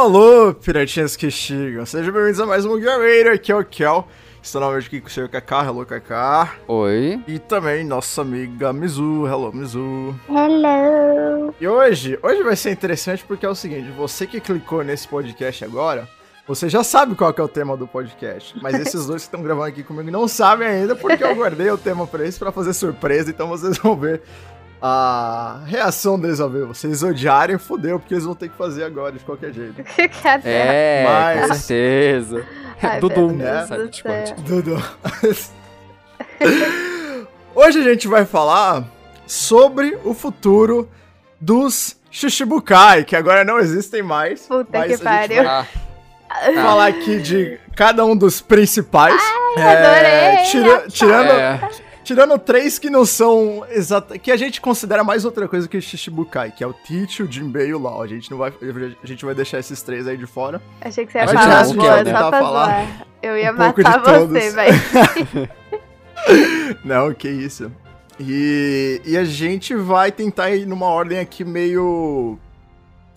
alô, piratinhas que chegam. Sejam bem-vindos a mais um Gear Raider, aqui é o Kel. Estou novamente aqui com o senhor Kaká, hello Kaká. Oi. E também nossa amiga Mizu, hello Mizu. Hello. E hoje, hoje vai ser interessante porque é o seguinte, você que clicou nesse podcast agora, você já sabe qual que é o tema do podcast. Mas esses dois que estão gravando aqui comigo não sabem ainda porque eu guardei o tema pra eles pra fazer surpresa, então vocês vão ver a reação deles ao ver vocês odiarem, fodeu, porque eles vão ter que fazer agora de qualquer jeito. Cadê? É, Mas- com certeza. Ai, Dudu, né? Dudu. Hoje a gente vai falar sobre o futuro dos Shishibukai, que agora não existem mais. Puta mas que a gente pariu. Ah, vai falar aqui de cada um dos principais. adorei, tira- tirando, é, tirando três que não são exata, que a gente considera mais outra coisa que o Shishibukai, que é o Teach, o Jinbei e o Lao. A gente não vai, a gente vai deixar esses três aí de fora. Achei que você ia Mas falar boa, só pra falar. Eu ia um pouco de matar todos. você, velho. Não, que isso. E, e a gente vai tentar ir numa ordem aqui meio.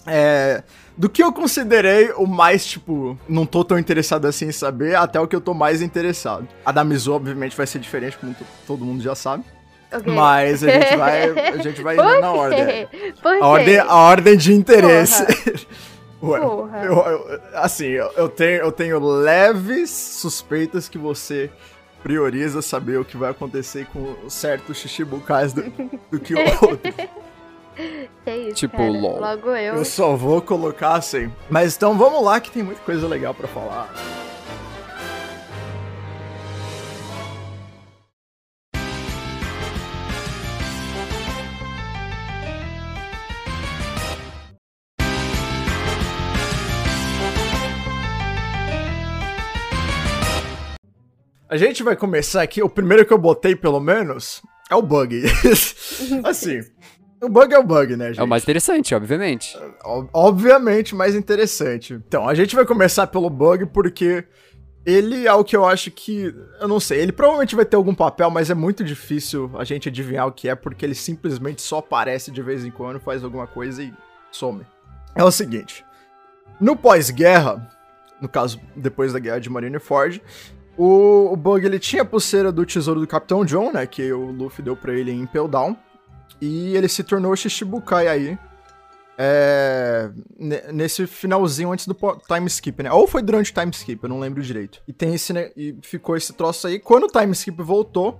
É, do que eu considerei o mais, tipo, não tô tão interessado assim em saber, até o que eu tô mais interessado. A da Mizu, obviamente, vai ser diferente, como to- todo mundo já sabe. Ok. Mas a gente vai, a gente vai indo na ordem. A ordem, a ordem de interesse. Ué, Porra. eu- eu- assim, eu, tenho, eu tenho leves suspeitas que você prioriza saber o que vai acontecer com certos Shishibukais do, do que o outro. Que isso, Tipo, cara? LOL. Logo eu. Eu só vou colocar assim. Mas então vamos lá que tem muita coisa legal pra falar. A gente vai começar aqui. O primeiro que eu botei, pelo menos, é o bug. assim, o bug é o bug, né, gente? é o mais interessante, obviamente. Ob- Obviamente mais interessante. Então, a gente vai começar pelo bug porque ele é o que eu acho que. Eu não sei, ele provavelmente vai ter algum papel, mas é muito difícil a gente adivinhar o que é, porque ele simplesmente só aparece de vez em quando, faz alguma coisa e some. É o seguinte: no pós-guerra, no caso, depois da guerra de Marineford. O, o Bug ele tinha a pulseira do tesouro do Capitão John, né? Que o Luffy deu pra ele em Impel Down. E ele se tornou Shishibukai aí. É, ne- nesse finalzinho antes do time skip, né? Ou foi durante o time skip, eu não lembro direito. E tem esse, né, e ficou esse troço aí. Quando o time skip voltou,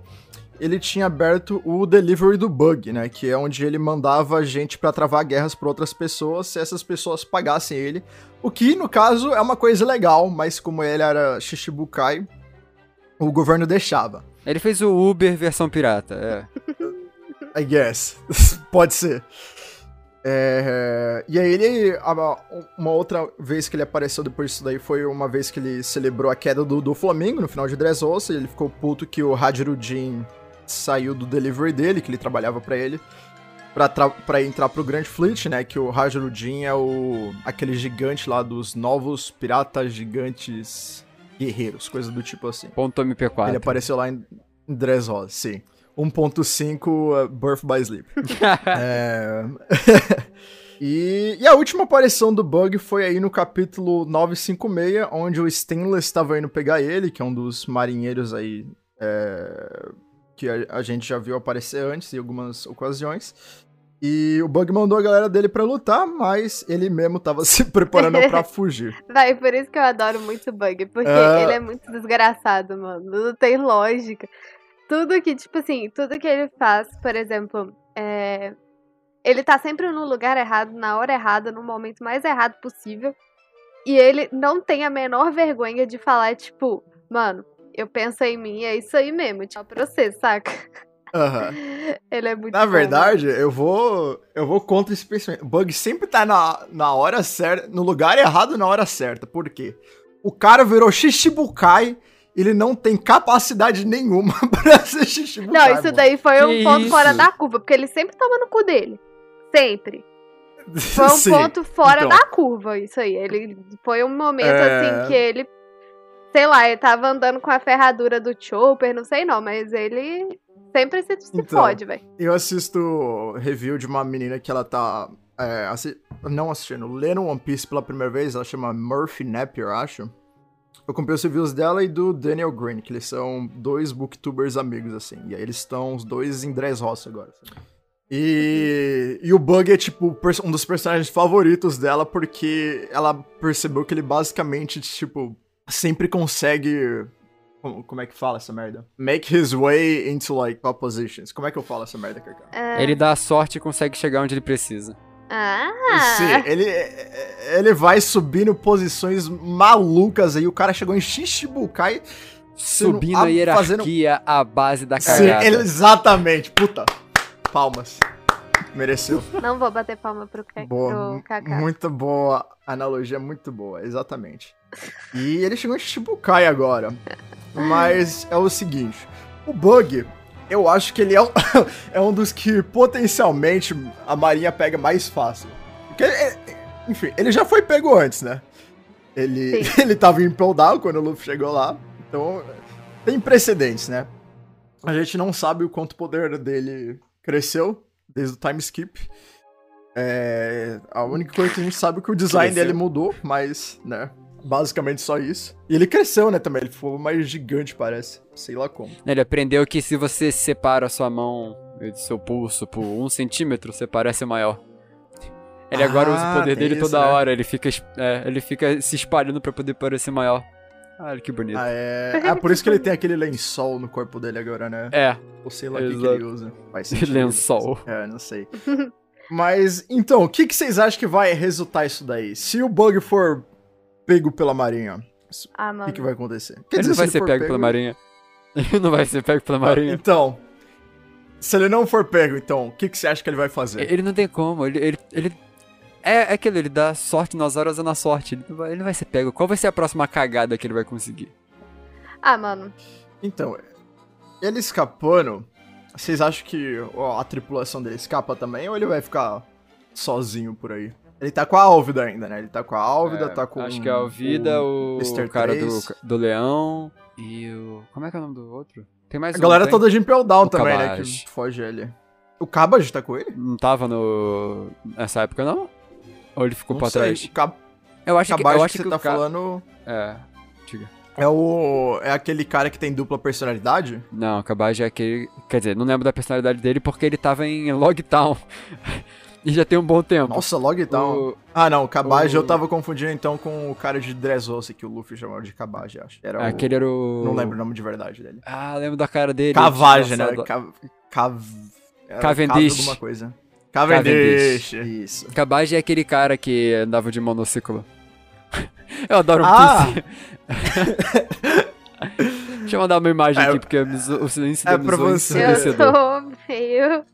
ele tinha aberto o delivery do bug, né? Que é onde ele mandava gente pra travar guerras por outras pessoas se essas pessoas pagassem ele. O que, no caso, é uma coisa legal, mas como ele era Shishibukai, o governo deixava. Ele fez o Uber versão pirata, é. I guess. Pode ser. É, e aí ele. Uma outra vez que ele apareceu depois disso daí foi uma vez que ele celebrou a queda do, do Flamengo no final de Dressrosa. e Ele ficou puto que o Hajirudin saiu do delivery dele, que ele trabalhava pra ele. Pra, tra- pra entrar pro Grand Fleet, né? Que o Hajirudin é o. aquele gigante lá dos novos piratas gigantes guerreiros, coisa do tipo assim. Ponto MP4. Ele apareceu lá em em Dressrosa, sim. 1.5 uh, Birth by Sleep. É, e, e a última aparição do Bug foi aí no capítulo 956, onde o Stainless estava indo pegar ele, que é um dos marinheiros aí é, que a, a gente já viu aparecer antes em algumas ocasiões. E o Bug mandou a galera dele pra lutar, mas ele mesmo tava se preparando pra fugir. Vai, por isso que eu adoro muito Bug, porque Ah. ele é muito desgraçado, mano. Não tem lógica. Tudo que, tipo assim, tudo que ele faz, por exemplo, é... ele tá sempre no lugar errado, na hora errada, no momento mais errado possível. E ele não tem a menor vergonha de falar, tipo, mano, eu penso em mim, é isso aí mesmo, tchau pra você, saca? Aham. Ele é muito Na bom, verdade, eu vou eu vou contra esse pensamento. O Bug sempre tá na, na hora certa, no lugar errado na hora certa. Por quê? O cara virou Shishibukai, ele não tem capacidade nenhuma pra ser Shishibukai. Não, isso mano. daí foi Que um ponto isso? fora da curva, porque ele sempre toma no cu dele. Sempre. Foi um Sim. ponto fora então. da curva, isso aí. Ele foi um momento É. assim que ele, sei lá, ele tava andando com a ferradura do Chopper, não sei não, mas ele sempre se, se Então. fode, velho. Eu assisto review de uma menina que ela tá. é, assi- não assistindo, lendo One Piece pela primeira vez, ela chama Murphy Napier, acho. Eu comprei os reviews dela e do Daniel Green, que eles são dois booktubers amigos, assim. E aí eles estão os dois em Dressrosa agora. Assim. E, e o Bug é, tipo, um dos personagens favoritos dela, porque ela percebeu que ele basicamente, tipo, sempre consegue como, é que fala essa merda? Make his way into, like, top positions. Como é que eu falo essa merda, Kaká? É... Ele dá sorte e consegue chegar onde ele precisa. Ah! Sim, ele, ele vai subindo posições malucas aí. O cara chegou em Shichibukai. Subindo a hierarquia fazendo... à base da cagada. Sim, ele, exatamente. Puta. Palmas. Mereceu. Não vou bater palma pro, boa, pro Kaká. Muito boa. Analogia muito boa, exatamente. E ele chegou em Shichibukai agora. Mas é o seguinte: o Bug, eu acho que ele é um, é um dos que potencialmente a Marinha pega mais fácil. Porque, é, enfim, ele já foi pego antes, né? Ele, ele tava em Impel Down quando o Luffy chegou lá. Então, tem precedentes, né? A gente não sabe o quanto o poder dele cresceu desde o time skip. É, a única coisa que a gente sabe é que o design cresceu. dele mudou, mas, né? Basicamente só isso. E ele cresceu, né, também. Ele ficou mais gigante, parece. Sei lá como. Ele aprendeu que se você separa sua mão do seu pulso por um centímetro, você parece maior. Ele ah, agora usa o poder dele isso, toda né? hora. Ele fica, é, ele fica se espalhando para poder parecer maior. Olha que bonito. Ah, é... é por isso que ele tem aquele lençol no corpo dele agora, né? É. Ou sei lá o que, que, ele usa. Faz lençol. É, não sei. Mas, então, o que, que vocês acham que vai resultar isso daí? Se o Bug for pego pela Marinha, ah, o que, que, vai acontecer? Quer ele dizer, não vai ser pego, pego, pela Marinha. Ele não vai ser pego pela Marinha. Então, se ele não for pego, então, o que, que você acha que ele vai fazer? Ele não tem como. Ele, ele, ele é, é aquilo, ele dá sorte nas horas, é na sorte. Ele não, vai, ele não vai ser pego. Qual vai ser a próxima cagada que ele vai conseguir? Ah, mano. Então, ele escapando, vocês acham que ó, a tripulação dele escapa também ou ele vai ficar sozinho por aí? Ele tá com a Álvida ainda, né? Ele tá com a Álvida, é, tá com. Acho que é a Álvida, o, o cara do, do Leão e o. Como é que é o nome do outro? Tem mais A um, galera tem? toda de Impel Down também, né? Que foge ele. O Cabaj tá com ele? Não tava no. nessa época, não? Ou ele ficou não pra sei. trás? O Cab... Eu acho Cabaj que, eu acho que você que tá ca... falando. É, diga. É o. É aquele cara que tem dupla personalidade? Não, o Cabaj é aquele. Quer dizer, não lembro da personalidade dele porque ele tava em Logtown. E já tem um bom tempo. Nossa, Logtown. O... Ah, não, o Cabaj o... eu tava confundindo então com o cara de Dressrosa que o Luffy chamava de Cabaj, acho. Era ah, o... Aquele era o. Não lembro o nome de verdade dele. Ah, lembro da cara dele. Cavage, né? Cav... Cav... Cavendish. alguma coisa. Cavendish. Cavendish. Isso. Cabage é aquele cara que andava de monociclo. eu adoro um ah. Deixa eu mandar uma imagem é, aqui, porque o silêncio é pra você. Eu tô meio...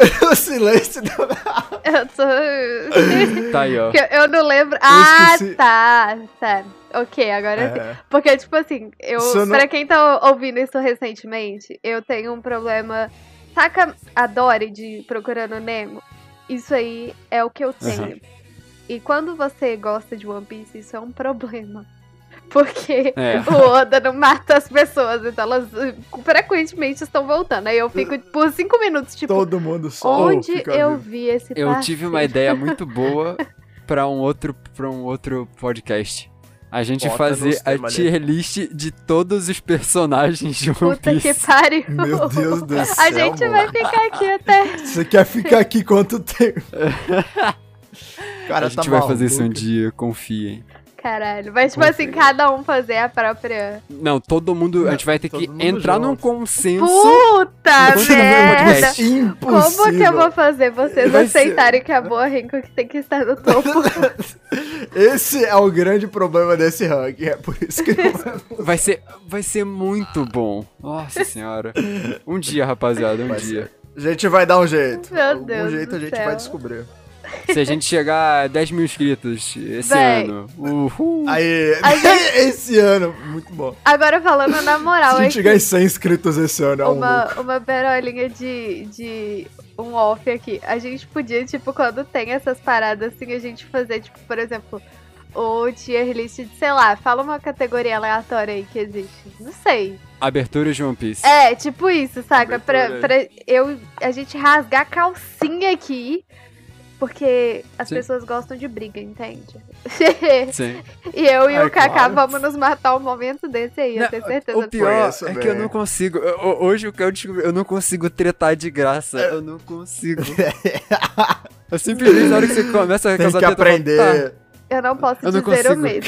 o silêncio do... Eu tô... Tá aí, ó. Eu, não lembro... Ah, tá, tá. Ok, agora é. Porque, tipo assim, eu... Não... Pra quem tá ouvindo isso recentemente, eu tenho um problema... Saca a Dory de Procurando Nemo? Isso aí é o que eu tenho. Uhum. E quando você gosta de One Piece, isso é um problema. Porque é. o Oda não mata as pessoas, então elas uh, frequentemente estão voltando. Aí eu fico por cinco minutos, tipo. Todo mundo só. Onde eu vi esse Eu tive uma ideia muito boa para um outro para um outro podcast. A gente Bota fazer a tier list de todos os personagens de One Puta Piece. que pariu. Meu Deus do céu. A gente mano. vai ficar aqui até. Você quer ficar aqui quanto tempo? Cara, a gente tá vai fazer isso um dia, confiem. Caralho. Mas, tipo assim, cada um fazer a própria. Não, todo mundo. A gente vai ter que entrar junto. num consenso. Puta merda! Impossível. Como que eu vou fazer vocês vai aceitarem ser... que a boa Renko tem que estar no topo? Esse é o grande problema desse ranking. É por isso que vai ser Vai ser muito bom. Nossa senhora. Um dia, rapaziada, um vai dia. Ser. A gente vai dar um jeito. Meu Algum Deus jeito a gente céu. vai descobrir. Se a gente chegar a 10 mil inscritos esse ano. Uhul. Aí, gente... esse ano, muito bom. Agora falando na moral. Se a gente chegar em 100 inscritos esse ano, é um uma, uma berolinha de, de um off aqui. A gente podia, tipo, quando tem essas paradas assim, a gente fazer, tipo, por exemplo, o tier list de, sei lá, fala uma categoria aleatória aí que existe. Não sei. Abertura de One Piece. É, tipo isso, saca? Pra, pra eu, a gente rasgar a calcinha aqui Porque as Sim. pessoas gostam de briga, entende? Sim. e eu e É, o Kaká claro. vamos nos matar um momento desse aí, eu Não, tenho certeza. O pior Conheço é que eu não consigo. eu- eu- hoje o que eu descobri, eu não consigo tretar de graça. Eu não consigo. Eu simplesmente, na hora que você começa a Tem que treta, eu falo, aprender. Eu não posso Eu não dizer o consigo. mesmo.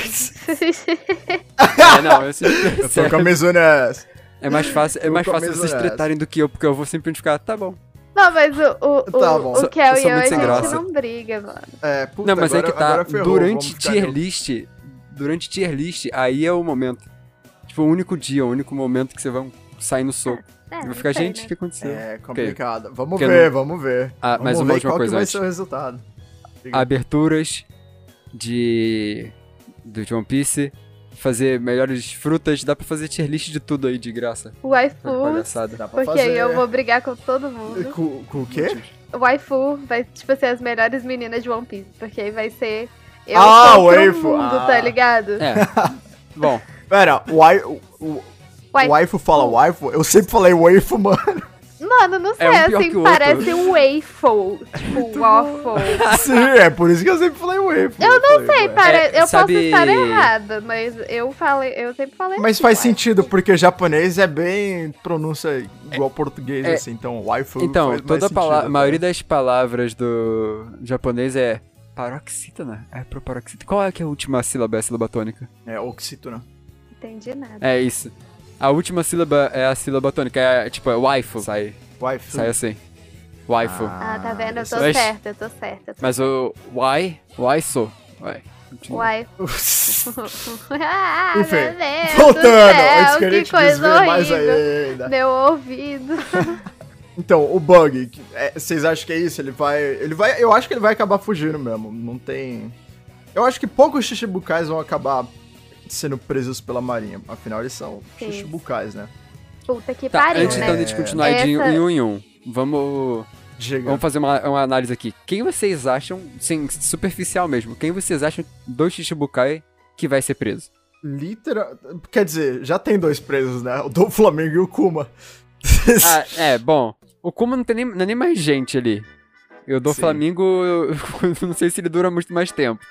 Tá, é, não, eu simplesmente. Eu tô com a. É mais fácil, é mais fácil vocês tretarem do que eu, porque eu vou simplesmente ficar, tá bom. Não, mas o, o, Tá o, o Kel eu e eu, a gente graça. não briga, mano. É, puta, não, mas agora, é que tá, ferrou, durante vamos tier eu- list, durante tier list, aí é o momento. Tipo, o único dia, o único momento que você vai sair no soco. É, vai ficar, sei, gente, o né? que aconteceu? É complicado. Vamos Porque ver, não- vamos ver. Ah, vamos mais uma ver última qual coisa que vai antes. ser o resultado. Diga. aberturas de do de One Piece, fazer melhores frutas, dá pra fazer tier list de tudo aí de graça. Waifu, Palhaçada. Dá pra porque aí fazer... eu vou brigar com todo mundo. Com, com o quê? Waifu vai, tipo, ser as melhores meninas de One Piece. Porque aí vai ser eu Ah, waifu, mundo, ah. tá ligado? É. Bom, Pera, o, wai- o, o Wai- waifu fala waifu? Eu sempre falei waifu, mano. Mano, não sei, É um assim, parece um waffle. Tipo, waffle. Sim, é por isso que eu sempre falei waifu. Eu não sei, ué. pare... É, eu sabe- posso estar errada, mas eu falei, eu sempre falei Mas assim, faz sentido, porque japonês é bem pronúncia igual português, É. assim, então waifu então, faz mais toda a né? maioria das palavras do japonês é paroxítona. É pro paroxítona. Qual é que é a última sílaba? É a sílaba tônica? É oxítona. Entendi nada. É isso. A última sílaba é a sílaba tônica, é tipo, é waifu. Sai, Waifu. sai assim. Waifu. Ah, tá vendo? Eu tô Mas- certa, eu tô certa. eu tô Mas o wai, wai so. Vai. continua. Uai. ah, Enfim, meu Deus Voltando, céu, que que coisa horrível. ainda. Meu ouvido. Então, o bug, é, vocês acham que é isso? Ele vai. Ele vai. Eu acho que ele vai acabar fugindo mesmo. Não tem. Eu acho que poucos Shichibukais vão acabar sendo presos pela marinha. Afinal, eles são Sim. Shichibukais, né? Puta que Tá, pariu, antes né? então de a gente continuar de Essa- em um em um, vamos, Diga. vamos fazer uma, uma análise aqui. Quem vocês acham, sim, superficial mesmo, quem vocês acham dos Shichibukai que vai ser preso? Literal. Quer dizer, já tem dois presos, né? O do Flamengo e o Kuma. Ah, é, bom, o Kuma não tem nem, não é nem mais gente ali. Eu dou Sim. Flamengo, eu, eu não sei se ele dura muito mais tempo.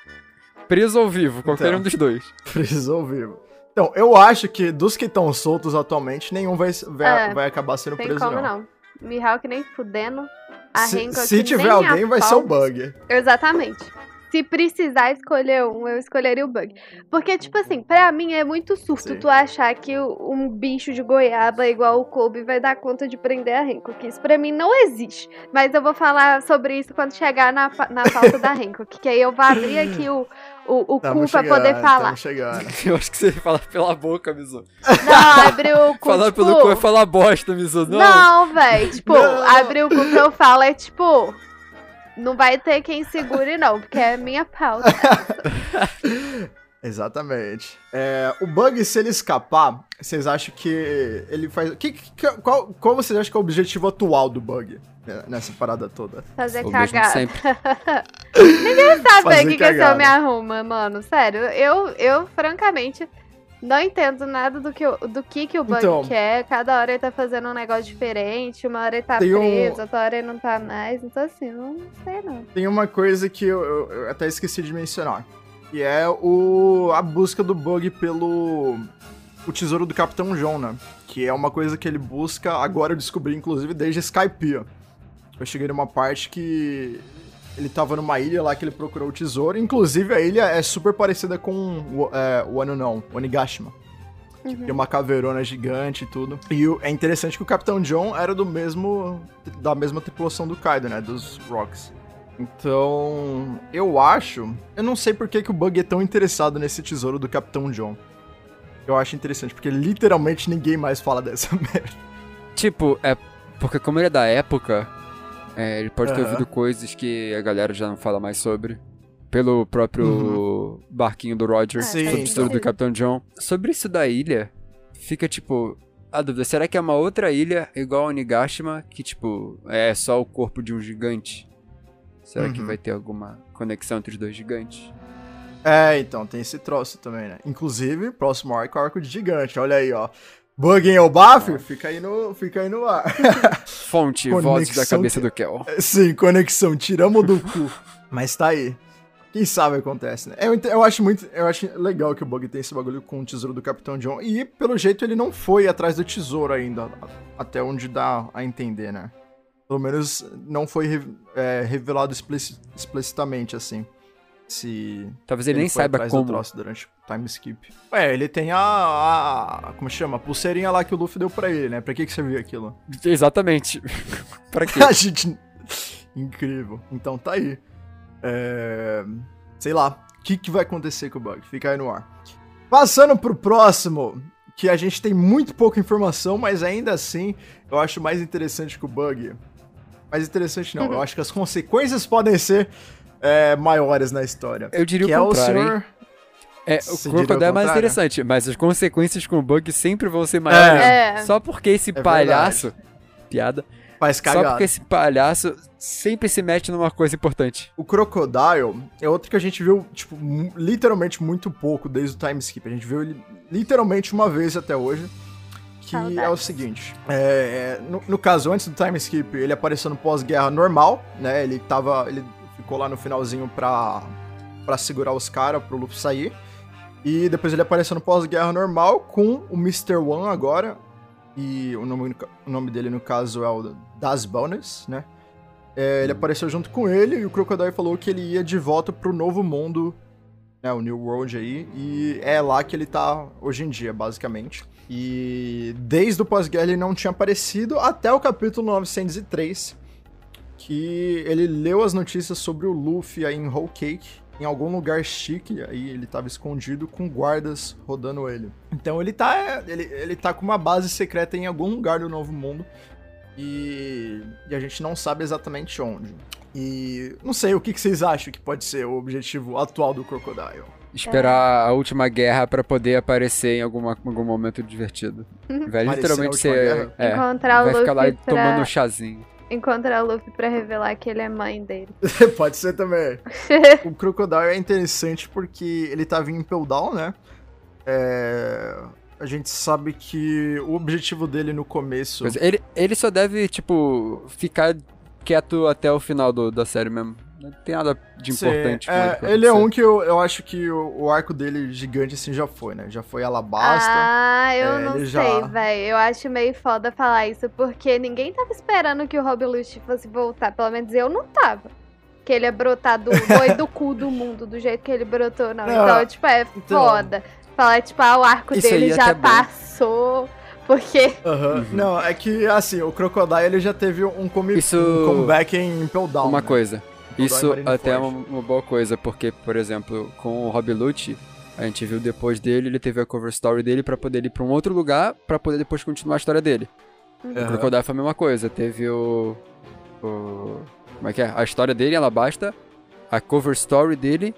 Preso ou vivo, qualquer Então. um dos dois. preso ao vivo. Então, eu acho que dos que estão soltos atualmente, nenhum vai, vai, É, vai acabar sendo Tem preso, como não. não. Mihawk nem fudendo. A Se, Hancock se tiver nem alguém, a vai ser o Bug. Exatamente. Se precisar escolher um, eu escolheria o Bug. Porque, tipo assim, pra mim é muito surto Sim. tu achar que um bicho de goiaba igual o Kobe vai dar conta de prender a Hancock. Isso pra mim não existe. Mas eu vou falar sobre isso quando chegar na, na pauta da Hancock. Que aí eu vou abrir aqui o, o, o cu pra poder falar. Eu acho que você fala pela boca, Mizu. Não, abre o cu, Falar tipo... pelo cu é falar bosta, Mizu. Não. Não, véi. Tipo, Não. abrir o cu que eu falo é tipo. Não vai ter quem segure, não, porque é minha pauta. Exatamente. É, o Bug, se ele escapar, vocês acham que ele faz. Que, que- qual, qual vocês acham que é o objetivo atual do Bug né, nessa parada toda? Fazer O cagada. sempre. Sabe o que, que esse cagada. homem arruma, mano? Sério, eu, eu, francamente, não entendo nada do que, o- do que, que o Bug Então. quer. Cada hora ele tá fazendo um negócio diferente, uma hora ele tá Tem um- preso, outra hora ele não tá mais. Então, assim, não sei não. Tem uma coisa que eu, eu- eu até esqueci de mencionar. Que é o, a busca do Bug pelo. O tesouro do Capitão John, né? Que é uma coisa que ele busca, agora eu descobri, inclusive, desde Skypiea. Eu cheguei numa parte que ele tava numa ilha lá que ele procurou o tesouro. Inclusive, a ilha é super parecida com o, é, o ano não, o Onigashima. Uhum. Tem uma caveirona gigante e tudo. E é interessante que o Capitão John era do mesmo. da mesma tripulação do Kaido, né? Dos Rocks. Então. Eu acho. Eu não sei por que, que o Bug é tão interessado nesse tesouro do Capitão John. Eu acho interessante, porque literalmente ninguém mais fala dessa merda. Tipo, é porque como ele é da época, é, ele pode ter ouvido coisas que a galera já não fala mais sobre. Pelo próprio barquinho do Roger, Ah, Sim, sobre o tesouro do Capitão John. Sobre isso da ilha, fica tipo. A dúvida, será que é uma outra ilha igual a Onigashima, que tipo, é só o corpo de um gigante? Será que Uhum. vai ter alguma conexão entre os dois gigantes? É, então, tem esse troço também, né? Inclusive, próximo arco é o arco de gigante. Olha aí, ó. Bug em Elbaf? Fica aí no, fica aí no ar. Fonte, voz da cabeça do Kel. Sim, conexão, tiramos do cu. Mas tá aí. Quem sabe acontece, né? Eu, eu, acho muito. Eu acho legal que o Bug tem esse bagulho com o tesouro do Capitão John. E, pelo jeito, ele não foi atrás do tesouro ainda. Até onde dá a entender, né? Pelo menos não foi é, revelado explicitamente, assim. Se. Talvez ele, ele nem saiba como. troço durante o time skip. É, ele tem a, a, Como chama? A pulseirinha lá que o Luffy deu pra ele, né? Pra que, que você viu aquilo? Exatamente. pra quê? a gente. Incrível. Então tá aí. É... Sei lá. O que, que vai acontecer com o Bug? Fica aí no ar. Passando pro próximo, que a gente tem muito pouca informação, mas ainda assim eu acho mais interessante que o Bug. Mais interessante não, uhum. eu acho que as consequências podem ser é, maiores na história. Eu diria que o contrário, é o senhor... É, o Crocodile é mais interessante, mas as consequências com o Bug sempre vão ser maiores. É. Só porque esse é palhaço... Verdade. Piada Faz cagada. Só porque esse palhaço sempre se mete numa coisa importante. O Crocodile é outro que a gente viu, tipo, literalmente muito pouco desde o time skip. A gente viu ele literalmente uma vez até hoje. Que Saudades. é o seguinte: é, no, no, caso, antes do time skip, ele apareceu no pós-guerra normal, né? Ele tava. Ele ficou lá no finalzinho pra, pra segurar os caras pro Luffy sair. E depois ele apareceu no pós-guerra normal com o Mr. One agora. E o nome, o nome dele, no caso, é o das Bonus, né? É, ele apareceu junto com ele e o Crocodile falou que ele ia de volta pro novo mundo, né, o New World aí, e é lá que ele tá hoje em dia, basicamente. E desde o pós-guerra ele não tinha aparecido até o capítulo 903, que ele leu as notícias sobre o Luffy aí em Whole Cake, em algum lugar chique, aí ele tava escondido com guardas rodando ele. Então ele tá, ele, ele tá com uma base secreta em algum lugar do Novo Mundo, e, e a gente não sabe exatamente onde. E não sei, o que, que vocês acham que pode ser o objetivo atual do Crocodile? Esperar a última guerra para poder aparecer em alguma, algum momento divertido. Vai literalmente ser. É, Encontrar vai o ficar lá pra... tomando um chazinho. Encontrar o Luffy pra revelar que ele é mãe dele. pode ser também. o Crocodile é interessante porque ele tava em Impel Down, né? É a gente sabe que o objetivo dele no começo. Mas ele, ele só deve, tipo, ficar quieto até o final do, da série mesmo. Não tem nada de importante. Sim, é, ele, ele é um que eu, eu acho que o, o, arco dele gigante assim já foi, né? Já foi Alabasta. Ah, eu é, não sei, já... velho. Eu acho meio foda falar isso, porque ninguém tava esperando que o Rob Lust fosse voltar. Pelo menos eu não tava. Que ele ia brotar do boi do cu do mundo, do jeito que ele brotou, não. não então, tipo, é então... foda. Falar, tipo, ah, o arco Isso dele já passou. Porque. Uhum. Uhum. Não, é que, assim, o Crocodile ele já teve um, comi Isso... um comeback em Impel Down. Uma né? coisa. Isso até é uma, uma, boa coisa, porque, por exemplo, com o Rob Lute, a gente viu depois dele, ele teve a cover story dele para poder ir pra um outro lugar, para poder depois continuar a história dele. Uhum. O Crocodile foi a mesma coisa, teve o, o. Como é que é? A história dele, ela basta, a cover story dele,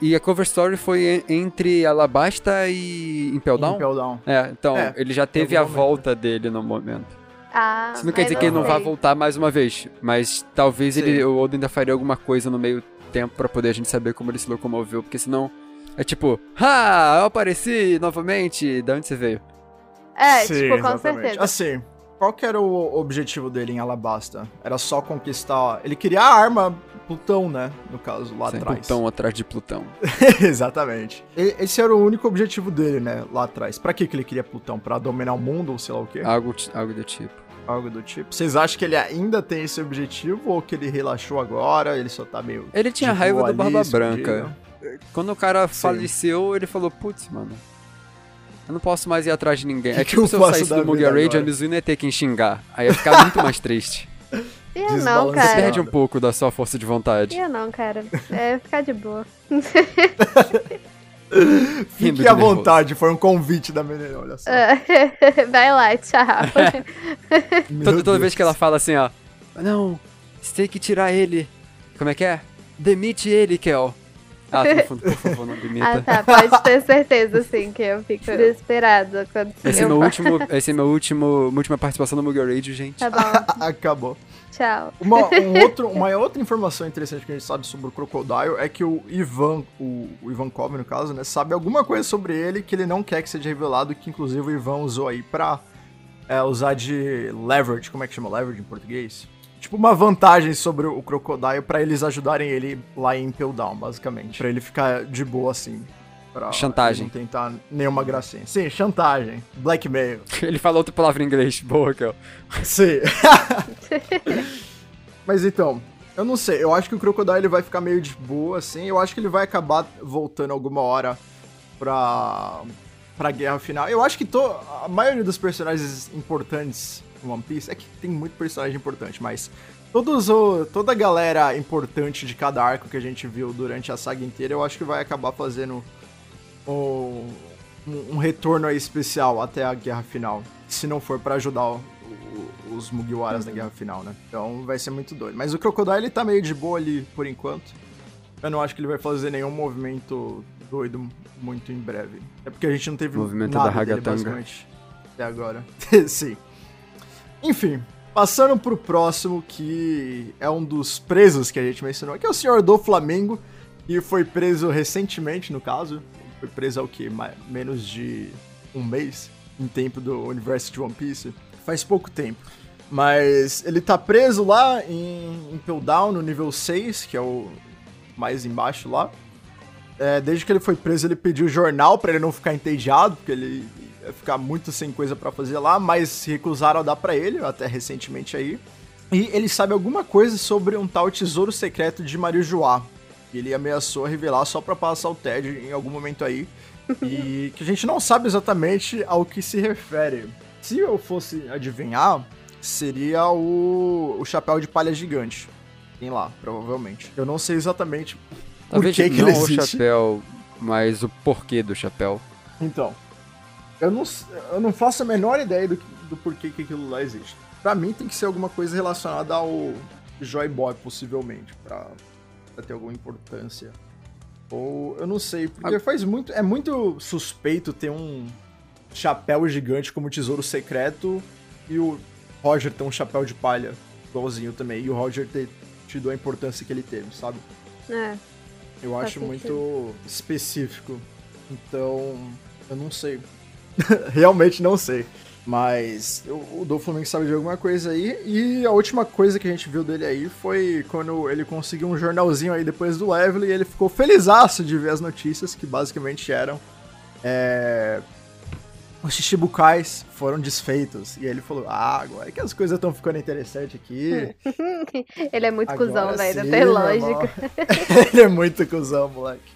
e a cover story foi entre Alabasta e Impel Down? Impel Down. É, então, é, ele já teve a volta dele no momento. Ah, Isso não quer dizer que ele não vai voltar mais uma vez, mas talvez ele, o Oden ainda faria alguma coisa no meio tempo para poder a gente saber como ele se locomoveu, porque senão é tipo, ah, eu apareci novamente, de onde você veio? É, Sim, tipo, com exatamente. certeza. Assim, qual que era o objetivo dele em Alabasta? Era só conquistar. Ele queria a arma Plutão, né? No caso, lá Sem atrás. Plutão atrás de Plutão. Exatamente. Esse era o único objetivo dele, né? Lá atrás. Pra que, que ele queria Plutão? Pra dominar o mundo ou sei lá o quê? Algo, algo do tipo. Algo do tipo. Vocês acham que ele ainda tem esse objetivo ou que ele relaxou agora? Ele só tá meio. Ele tinha raiva do Barba Branca. Quando o cara Sim. faleceu, ele falou: Putz, mano. Eu não posso mais ir atrás de ninguém. Que é tipo se eu saísse do Mugia Rage, a Mizuno ia ter que xingar. Aí ia ficar muito mais triste. Eu não, cara. Você perde um pouco da sua força de vontade. Eu não, cara. É ficar de boa. Fique à vontade, foi um convite da menina, olha só. Vai lá, tchau. toda, toda vez que ela fala assim, ó. Não, você tem que tirar ele. Como é que é? Demite ele, Kel. Ah, por, por favor, não demita. Ah, tá. Pode ter certeza, sim, que eu fico desesperada quando esse é meu último Esse é meu último, minha última participação no Mughal Radio, gente. Tá bom. Acabou. Tchau. Uma, um outro, uma outra informação interessante que a gente sabe sobre o Crocodile é que o Ivan, o, o Ivan Kobe, no caso, né, sabe alguma coisa sobre ele que ele não quer que seja revelado, que inclusive o Ivan usou aí pra é, usar de leverage, como é que chama leverage em português? Tipo, uma vantagem sobre o Crocodile para eles ajudarem ele lá em Impel Down, basicamente. Pra ele ficar de boa, assim. Pra chantagem. Não tentar nenhuma gracinha. Sim, chantagem. Blackmail. ele falou outra palavra em inglês. Boa, Kel. Sim. Mas então, eu não sei. Eu acho que o Crocodile ele vai ficar meio de boa, assim. Eu acho que ele vai acabar voltando alguma hora pra, pra guerra final. Eu acho que to, a maioria dos personagens importantes em One Piece é que tem muito personagem importante, mas todos o, toda a galera importante de cada arco que a gente viu durante a saga inteira, eu acho que vai acabar fazendo um, um retorno aí especial até a guerra final. Se não for para ajudar o, o, os Mugiwaras uhum. na guerra final, né? Então vai ser muito doido. Mas o Crocodile ele tá meio de boa ali por enquanto. Eu não acho que ele vai fazer nenhum movimento doido muito em breve. É porque a gente não teve movimento nada da dele, basicamente, até agora. Sim. Enfim, passando pro próximo, que é um dos presos que a gente mencionou, que é o senhor do Flamengo, e foi preso recentemente, no caso. Foi preso há o quê? Menos de um mês em tempo do universo de One Piece. Faz pouco tempo. Mas ele tá preso lá em Impel no nível 6, que é o mais embaixo lá. É, desde que ele foi preso, ele pediu jornal para ele não ficar entediado, porque ele ia ficar muito sem coisa para fazer lá, mas se recusaram a dar para ele, até recentemente aí. E ele sabe alguma coisa sobre um tal tesouro secreto de Marijuá. Que ele ameaçou revelar só pra passar o Ted em algum momento aí. e que a gente não sabe exatamente ao que se refere. Se eu fosse adivinhar, seria o, o chapéu de palha gigante. Tem lá, provavelmente. Eu não sei exatamente Talvez por que, que não ele existe. o chapéu, mas o porquê do chapéu. Então, eu não, eu não faço a menor ideia do, do porquê que aquilo lá existe. Pra mim tem que ser alguma coisa relacionada ao Joy Boy, possivelmente, pra, pra ter alguma importância. Ou eu não sei, porque ah. faz muito. É muito suspeito ter um chapéu gigante como tesouro secreto e o Roger ter um chapéu de palha igualzinho também. E o Roger ter tido a importância que ele teve, sabe? É. Eu acho muito específico. Então, eu não sei. Realmente não sei. Mas o do Flamengo sabe de alguma coisa aí. E a última coisa que a gente viu dele aí foi quando ele conseguiu um jornalzinho aí depois do level e ele ficou felizaço de ver as notícias que basicamente eram. É, os Shichibukais foram desfeitos. E ele falou: Ah, agora que as coisas estão ficando interessantes aqui. ele é muito agora cuzão, velho, não tem lógica. ele é muito cuzão, moleque.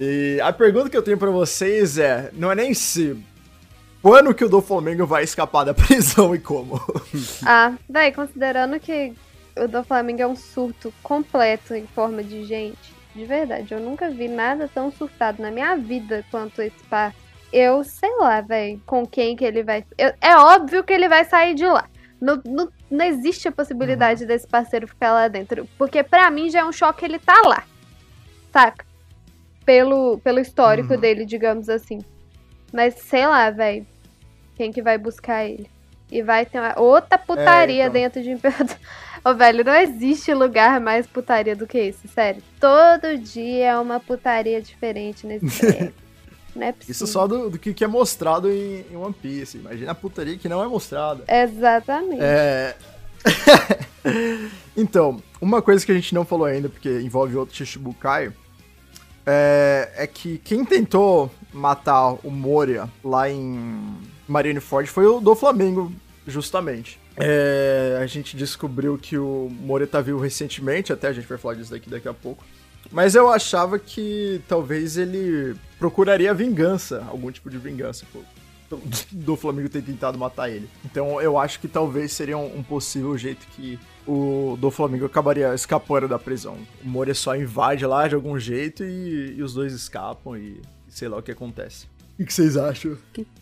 E a pergunta que eu tenho para vocês é: não é nem se. Quando que o do Flamengo vai escapar da prisão e como? ah, daí, considerando que o do Flamengo é um surto completo em forma de gente, de verdade, eu nunca vi nada tão surtado na minha vida quanto esse par. Eu sei lá, velho, com quem que ele vai. Eu, é óbvio que ele vai sair de lá. Não, não, não existe a possibilidade uhum. desse parceiro ficar lá dentro. Porque para mim já é um choque ele tá lá. Saca? pelo, pelo histórico uhum. dele, digamos assim. Mas sei lá, velho. Quem que vai buscar ele? E vai ter uma outra putaria é, então. dentro de Imperador. Ô, velho, não existe lugar mais putaria do que esse, sério. Todo dia é uma putaria diferente nesse Não é Isso só do, do que, que, é mostrado em, em, One Piece. Imagina a putaria que não é mostrada. Exatamente. É. então, uma coisa que a gente não falou ainda, porque envolve outro Shichibukai, é, é que quem tentou matar o Moria lá em Marineford foi o do Flamengo, justamente. É, a gente descobriu que o Moria tá vivo recentemente, até a gente vai falar disso daqui daqui a pouco. Mas eu achava que talvez ele procuraria vingança, algum tipo de vingança, pô do Flamengo ter tentado matar ele. Então eu acho que talvez seria um, um possível jeito que o do Flamengo acabaria escapando da prisão. O Moria só invade lá de algum jeito e, e os dois escapam e, sei lá o que acontece. O que vocês acham?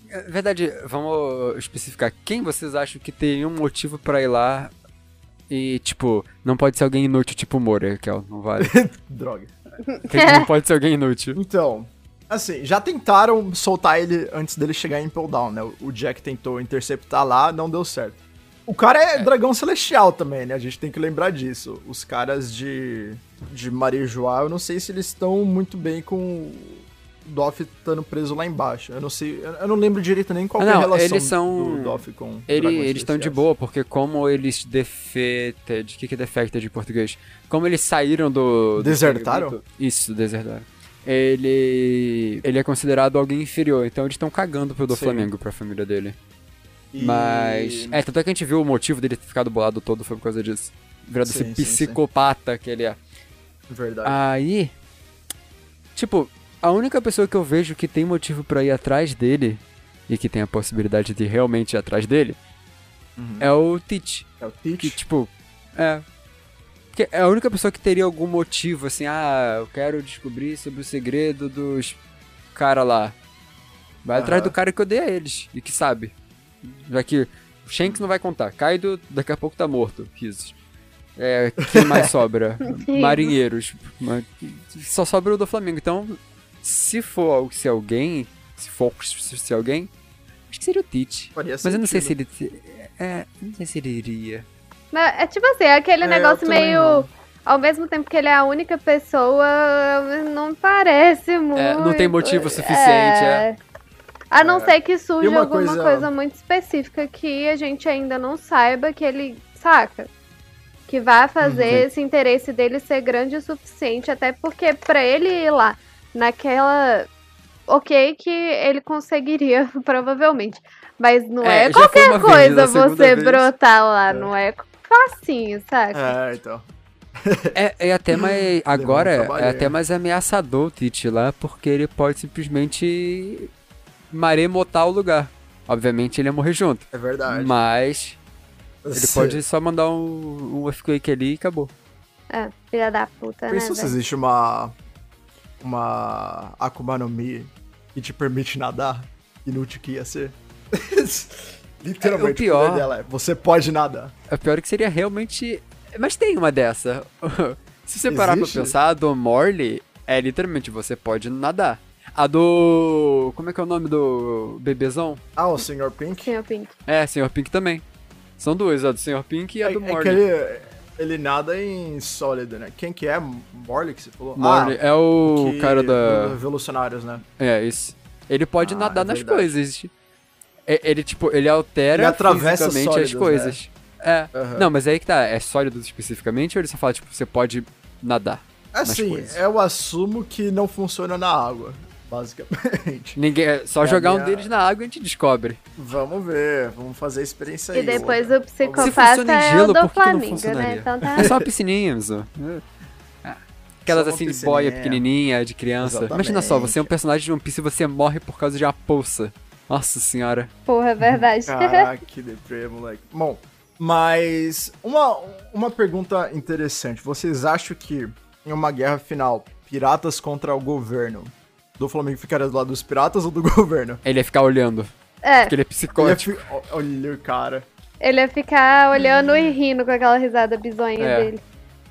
É verdade, vamos especificar. Quem vocês acham que teria um motivo para ir lá e, tipo, não pode ser alguém inútil tipo Moria, que não vale. Droga. Quem não pode ser alguém inútil? Então, Assim, já tentaram soltar ele antes dele chegar em Impel Down, né? O Jack tentou interceptar lá, não deu certo. O cara é, é, dragão celestial também, né? A gente tem que lembrar disso. Os caras de, de Marijoá, eu não sei se eles estão muito bem com Doff estando preso lá embaixo. Eu não sei, eu não lembro direito nem qual não, é a relação eles são... do Doff com Ele, Eles estão de boa, porque como eles defected... O que, que é defected em português? Como eles saíram do... Desertaram? Do isso, desertaram. Ele... Ele é considerado alguém inferior, então eles estão cagando pro do Sim. Flamengo, pra família dele. E... Mas. É, tanto é que a gente viu o motivo dele ter ficado bolado todo foi por causa disso. Virado sim, esse psicopata sim. que ele é. Verdade. Aí. Tipo, a única pessoa que eu vejo que tem motivo para ir atrás dele e que tem a possibilidade de realmente ir atrás dele uhum. é o Teach. É o Teach? Que, tipo, é. Que é a única pessoa que teria algum motivo, assim, ah, eu quero descobrir sobre o segredo dos cara lá. Vai uhum. atrás do cara que odeia eles e que sabe. Já que o Shanks não vai contar. Kaido daqui a pouco tá morto. Risos. É, quem mais sobra? Marinheiros. Só sobra o do Flamengo. Então, se for se alguém, se for se alguém, acho que seria o Tite. Mas eu não sei se ele. É, não sei se ele iria. É tipo assim, é aquele é, negócio meio. Não. Ao mesmo tempo que ele é a única pessoa, não parece muito. É, não tem motivo suficiente, é. é. A não é. ser que surja alguma coisa... coisa... muito específica que a gente ainda não saiba que ele saca. Que vai fazer uhum. esse interesse dele ser grande o suficiente, até porque para ele ir lá naquela. Ok, que ele conseguiria, provavelmente. Mas não é, é qualquer coisa vez, você brotar lá, é. não é facinho, saca? É, então. é, é até mais. Agora é até mais ameaçador o Tite lá, porque ele pode simplesmente maremotar o lugar. Obviamente ele ia morrer junto. É verdade. Mas ele pode só mandar um, um earthquake ali e acabou. É, filha da puta, Pensa né? se existe uma. Uma Akuma no Mi que te permite nadar. Inútil que ia ser. Literalmente, é, o pior. Dela é, você pode nadar. É o pior que seria realmente. Mas tem uma dessa. se você parar existe? pra pensar, a do Morley é literalmente você pode nadar. A do. Como é que é o nome do bebezão? Ah, o Sr. Pink? Sr. Pink. É, Sr. Pink também. São duas, a do Sr. Pink e a é, do Morley. É que ele, ele nada em sólido, né? Quem que é? Morley que você falou? Morley, ah, é o cara da... Revolucionários, né? É, isso. Ele pode ah, nadar é nas coisas. Ele, tipo, ele altera ele atravessa fisicamente sólidos, as coisas. Né? É. Uhum. Não, mas aí que tá. É sólido especificamente ou ele só fala, tipo, você pode nadar? Assim, eu assumo que não funciona na água basicamente. Ninguém, é só é jogar minha... um deles na água e a gente descobre. Vamos ver, vamos fazer a experiência aí. E depois o psicopata é gelo, o do Flamengo, né? Então tá... É só uma piscininha, Mizu. É. Aquelas assim de boia pequenininha, de criança. Exatamente. Imagina só, você é um personagem de One Piece e você morre por causa de uma poça. Nossa senhora. Porra, é verdade. Caraca, que deprê, moleque. Bom, mas uma, uma pergunta interessante. Vocês acham que em uma guerra final, piratas contra o governo, do Flamengo ficaria do lado dos piratas ou do governo? Ele ia ficar olhando. É. Porque ele é psicótico. Ele fi... Olha o cara. Ele ia ficar olhando e rindo com aquela risada bizonha é. dele.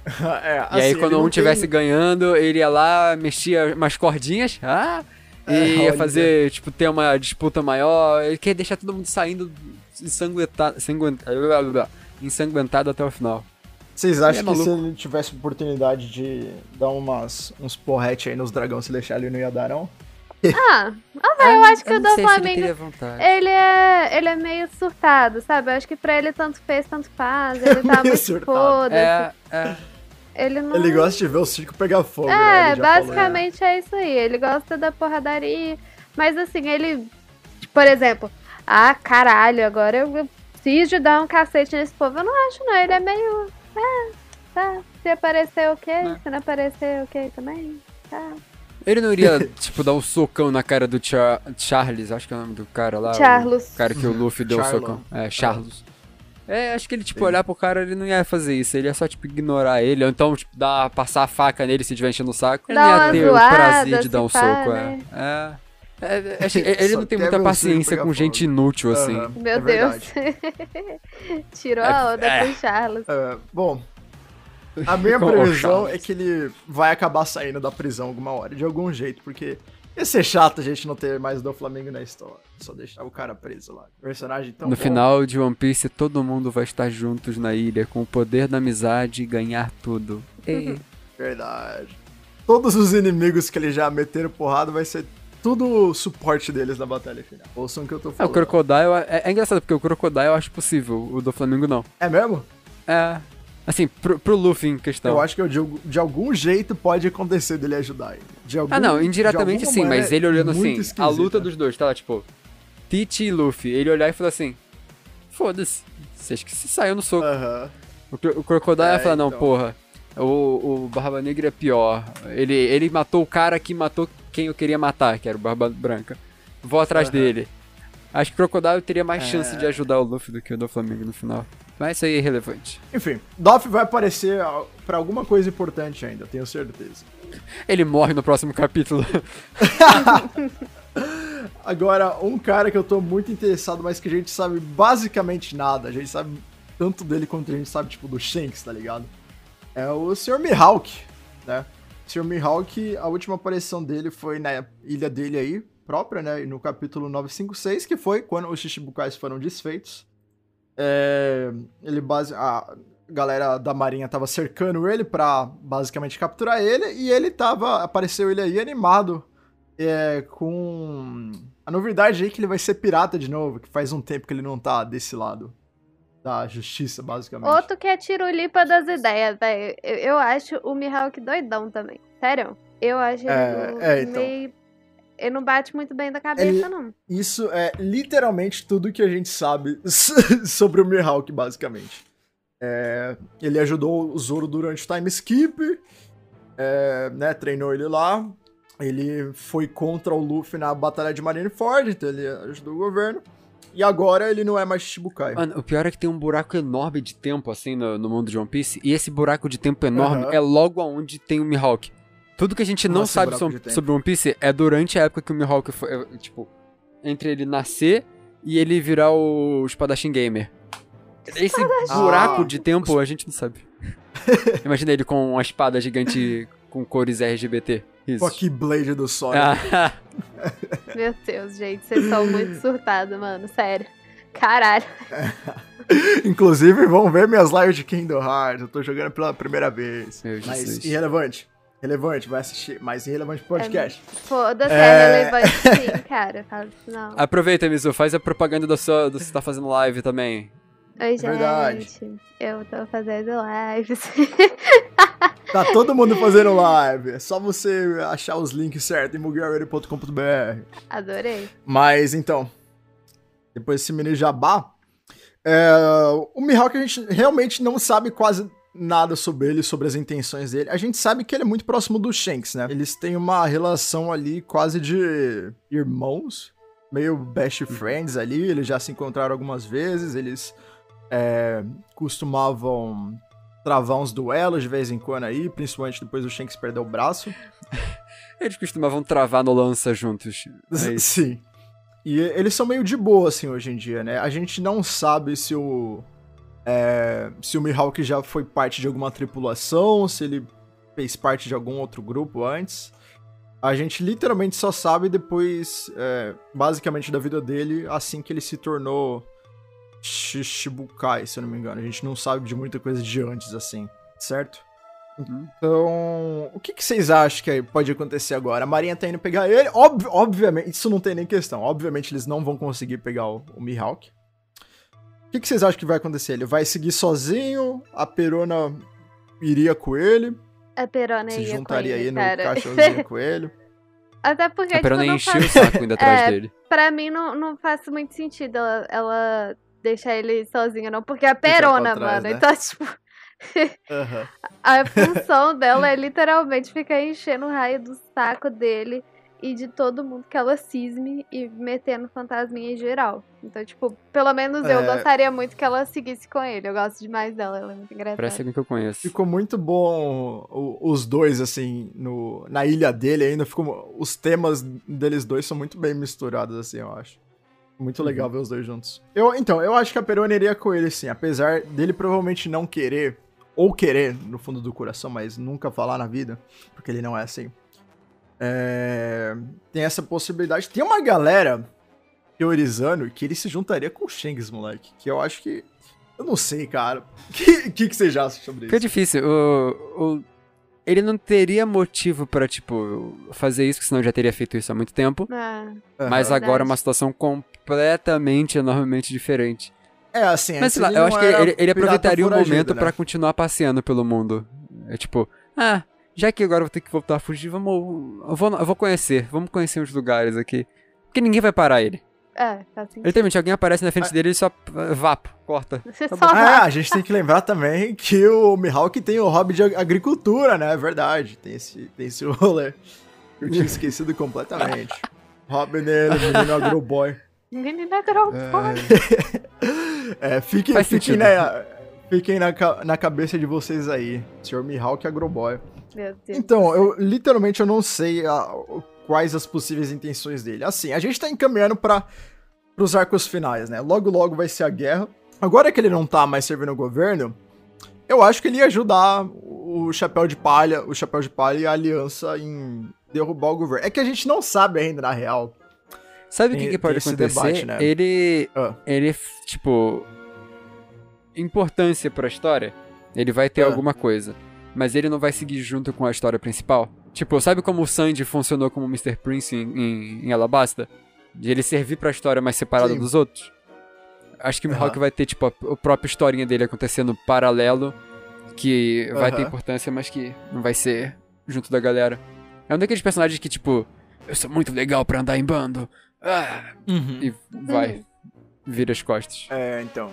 é, assim, e aí, assim, quando um estivesse tem... ganhando, ele ia lá, mexia umas cordinhas, ah, e é, ia fazer, tipo, ter uma disputa maior. Ele quer deixar todo mundo saindo ensanguentado, ensanguentado até o final. Vocês acham é que se ele tivesse oportunidade de dar umas, uns porrete aí nos dragões celestiais, ele não ia dar, não? Ah, ah eu acho que o do Flamengo. Ele, ele, é, ele é meio surtado, sabe? Eu acho que pra ele tanto fez, tanto faz. Ele tá muito foda. É, é. Ele, não... ele gosta de ver o circo pegar fogo. É, né? basicamente falou, é. é isso aí. Ele gosta da porradaria. Mas assim, ele. Por exemplo, ah, caralho, agora eu preciso dar um cacete nesse povo. Eu não acho, não. Ele é meio. Ah, tá. Se aparecer, ok. Né? Se não aparecer, ok também. Tá. Ele não iria, tipo, dar um socão na cara do Char Charles, acho que é o nome do cara lá. Charles. O cara que o Luffy deu um socão. É, Charles. É, acho que ele, tipo, Sim. olhar pro cara, ele não ia fazer isso. Ele ia só, tipo, ignorar ele. Ou então, tipo, dar, passar a faca nele se estiver enchendo o saco. Ele não ia ter zoada, o prazer de dar um soco, né? é. É. É, ele não tem muita paciência com gente inútil, assim. Uhum, Meu é Deus. Tirou a onda é, pro Charles. bom, a minha previsão é que ele vai acabar saindo da prisão alguma hora, de algum jeito, porque Ia ser chato a gente não ter mais do Flamengo na história. Só deixar o cara preso lá. Personagem tão No bom. final de One Piece, todo mundo vai estar juntos na ilha com o poder da amizade e ganhar tudo. Ei. Verdade. Todos os inimigos que eles já meteram porrada vai ser tudo suporte deles na batalha final. Ouçam o que eu tô É, o falando. Crocodile é, é engraçado, porque o Crocodile eu acho possível, o do Flamengo não. É mesmo? É. Assim, pro, pro Luffy em questão. Eu acho que eu, de, de algum jeito pode acontecer dele ajudar ele. De algum, Ah, não, indiretamente sim, mas ele olhando assim, a esquisita. luta dos dois, tá lá, tipo, Tite e Luffy, ele olhar e falar assim: foda-se, vocês que se saiu no soco. Aham. O, Cro- o Crocodile É, falar: não, então. porra, o, o Barba Negra é pior. Ele, ele matou o cara que matou quem eu queria matar, que era o Barba Branca. Vou atrás Aham. dele. Acho que o Crocodile teria mais É. chance de ajudar o Luffy do que o do Flamengo no final. Mas isso aí é irrelevante. Enfim, Doff vai aparecer pra alguma coisa importante ainda, tenho certeza. Ele morre no próximo capítulo. Agora, um cara que eu tô muito interessado, mas que a gente sabe basicamente nada. A gente sabe tanto dele quanto a gente sabe, tipo, do Shanks, tá ligado? É o Sr. Mihawk, né? Sr. Mihawk, a última aparição dele foi na ilha dele aí, própria, né? No capítulo 956, que foi quando os Shichibukais foram desfeitos. É, ele base... A galera da marinha tava cercando ele pra basicamente capturar ele, e ele tava... Apareceu ele aí animado é, com a novidade aí que ele vai ser pirata de novo, que faz um tempo que ele não tá desse lado da justiça, basicamente. Outro que é tirulipa das ideias, velho. Eu, eu acho o Mihawk doidão também. Sério. Eu acho É, ele é, então. meio. Ele não bate muito bem da cabeça, não. Isso é literalmente tudo que a gente sabe sobre o Mihawk, basicamente. É, ele ajudou o Zoro durante o time skip, é, né, treinou ele lá. Ele foi contra o Luffy na batalha de Marineford, então ele ajudou o governo. E agora ele não é mais Shichibukai. Mano, o pior é que tem um buraco enorme de tempo, assim, no, no mundo de One Piece. E esse buraco de tempo enorme Aham. é logo aonde tem o Mihawk. Tudo que a gente não Nossa, sabe so- sobre One Piece é durante a época que o Mihawk foi. é, Tipo, entre ele nascer e ele virar o espadachim gamer. Esse buraco Ah. de tempo a gente não sabe. Imagina ele com uma espada gigante com cores RGBT. Isso. Fuck Blade do Sonic. Ah, Meu Deus, gente. Vocês são muito surtados, mano. Sério. Caralho. Inclusive, vão ver minhas lives de Kingdom Hearts. Eu tô jogando pela primeira vez. Meu Mas Jesus. irrelevante. Relevante, vai assistir. Mas irrelevante pro podcast. Foda-se, É. é relevante sim, cara. Fala assim, não. Aproveita, Mizu, faz a propaganda da sua, do que você tá fazendo live também. Oi, gente. verdade. Eu tô fazendo lives. Tá todo mundo fazendo live. É só você achar os links certos em mugialready.com.br. Adorei. Mas então, depois desse mini jabá, é, o Mihawk a gente realmente não sabe quase nada sobre ele, sobre as intenções dele. A gente sabe que ele é muito próximo do Shanks, né? Eles têm uma relação ali quase de irmãos, meio best friends ali. Eles já se encontraram algumas vezes, eles é, costumavam travar uns duelos de vez em quando aí, principalmente depois do Shanks perder o braço. Eles costumavam travar no lança juntos. É. Sim. E eles são meio de boa, assim, hoje em dia, né? A gente não sabe se o. é, se o Mihawk já foi parte de alguma tripulação, se ele fez parte de algum outro grupo antes. A gente literalmente só sabe depois, é, basicamente, da vida dele, assim que ele se tornou Shishibukai, se eu não me engano. A gente não sabe de muita coisa de antes, assim, certo? Uhum. Então, o que, que vocês acham que pode acontecer agora? A Marinha tá indo pegar ele. Ob- obviamente, isso não tem nem questão. Obviamente, eles não vão conseguir pegar o, o Mihawk. O que, que vocês acham que vai acontecer? Ele vai seguir sozinho? A Perona iria com ele? A Perona se ia com juntaria ele, aí no cara. com ele? Até porque, A tipo, Perona não encheu faz... o saco indo atrás É. dele. pra mim não, não faz muito sentido ela, ela deixar ele sozinha, não. Porque é a Perona, trás, mano. né? Então, tipo, Aham. a função dela é literalmente ficar enchendo o raio do saco dele e de todo mundo que ela cisme e metendo fantasminha em geral. Então, tipo, pelo menos eu É. gostaria muito que ela seguisse com ele. Eu gosto demais dela, ela é muito engraçada. Parece alguém que eu conheço. Ficou muito bom o- os dois, assim, no, na ilha dele ainda. Ficou, os temas deles dois são muito bem misturados, assim, eu acho. Muito legal ver os dois juntos. Eu, então, eu acho que a Perona iria com ele, sim. Apesar dele provavelmente não querer, ou querer no fundo do coração, mas nunca falar na vida, porque ele não é assim. É, tem essa possibilidade. Tem uma galera teorizando que ele se juntaria com o Shanks, moleque. Que eu acho que. Eu não sei, cara. O que, que, que você já acha sobre isso? Fica difícil. O, o, ele não teria motivo pra, tipo, fazer isso, senão já teria feito isso há muito tempo. É, mas agora é uma situação completamente, enormemente diferente. É, assim, Mas sei lá, ele eu acho que ele, ele aproveitaria o momento né? pra continuar passeando pelo mundo. É tipo, ah, já que agora eu vou ter que voltar a fugir, vamos. Eu vou, eu vou conhecer, vamos conhecer uns lugares aqui. Porque ninguém vai parar ele. É, faz sentido. Literalmente, alguém aparece na frente dele e só. eh, Vapo, corta. Você Tá só. Ah, a gente tem que lembrar também que o Mihawk tem o hobby de agricultura, né? É verdade. Tem esse, tem esse rolê. Eu tinha esquecido completamente. hobby dele, menino agroboy. Menina girl É, fiquem, Faz fiquem, sentido. na, fiquem na, na cabeça de vocês aí. Sr. Mihawk agroboy. Meu Deus. Então, eu literalmente eu não sei a- o- quais as possíveis intenções dele. Assim, a gente tá encaminhando para os arcos finais, né? Logo, logo vai ser a guerra. Agora que ele não tá mais servindo o governo, eu acho que ele ia ajudar o Chapéu de Palha, o Chapéu de Palha e a Aliança em derrubar o governo. É que a gente não sabe ainda, na real. Sabe o que, que pode acontecer? debate, né? Ele. Ah. Ele, tipo. Importância pra história. Ele vai ter Ah. alguma coisa. Mas ele não vai seguir junto com a história principal. Tipo, sabe como o Sandy funcionou como Mr. Prince em, em, em Alabasta? De ele servir pra história mais separada Sim. dos outros? Acho que o. Mihawk vai ter, tipo, a, a própria historinha dele acontecendo paralelo. Que vai ter Aham. importância, mas que não vai ser junto da galera. É um daqueles personagens que, tipo, eu sou muito legal pra andar em bando. Ah, e vai. Vira as costas. É, então.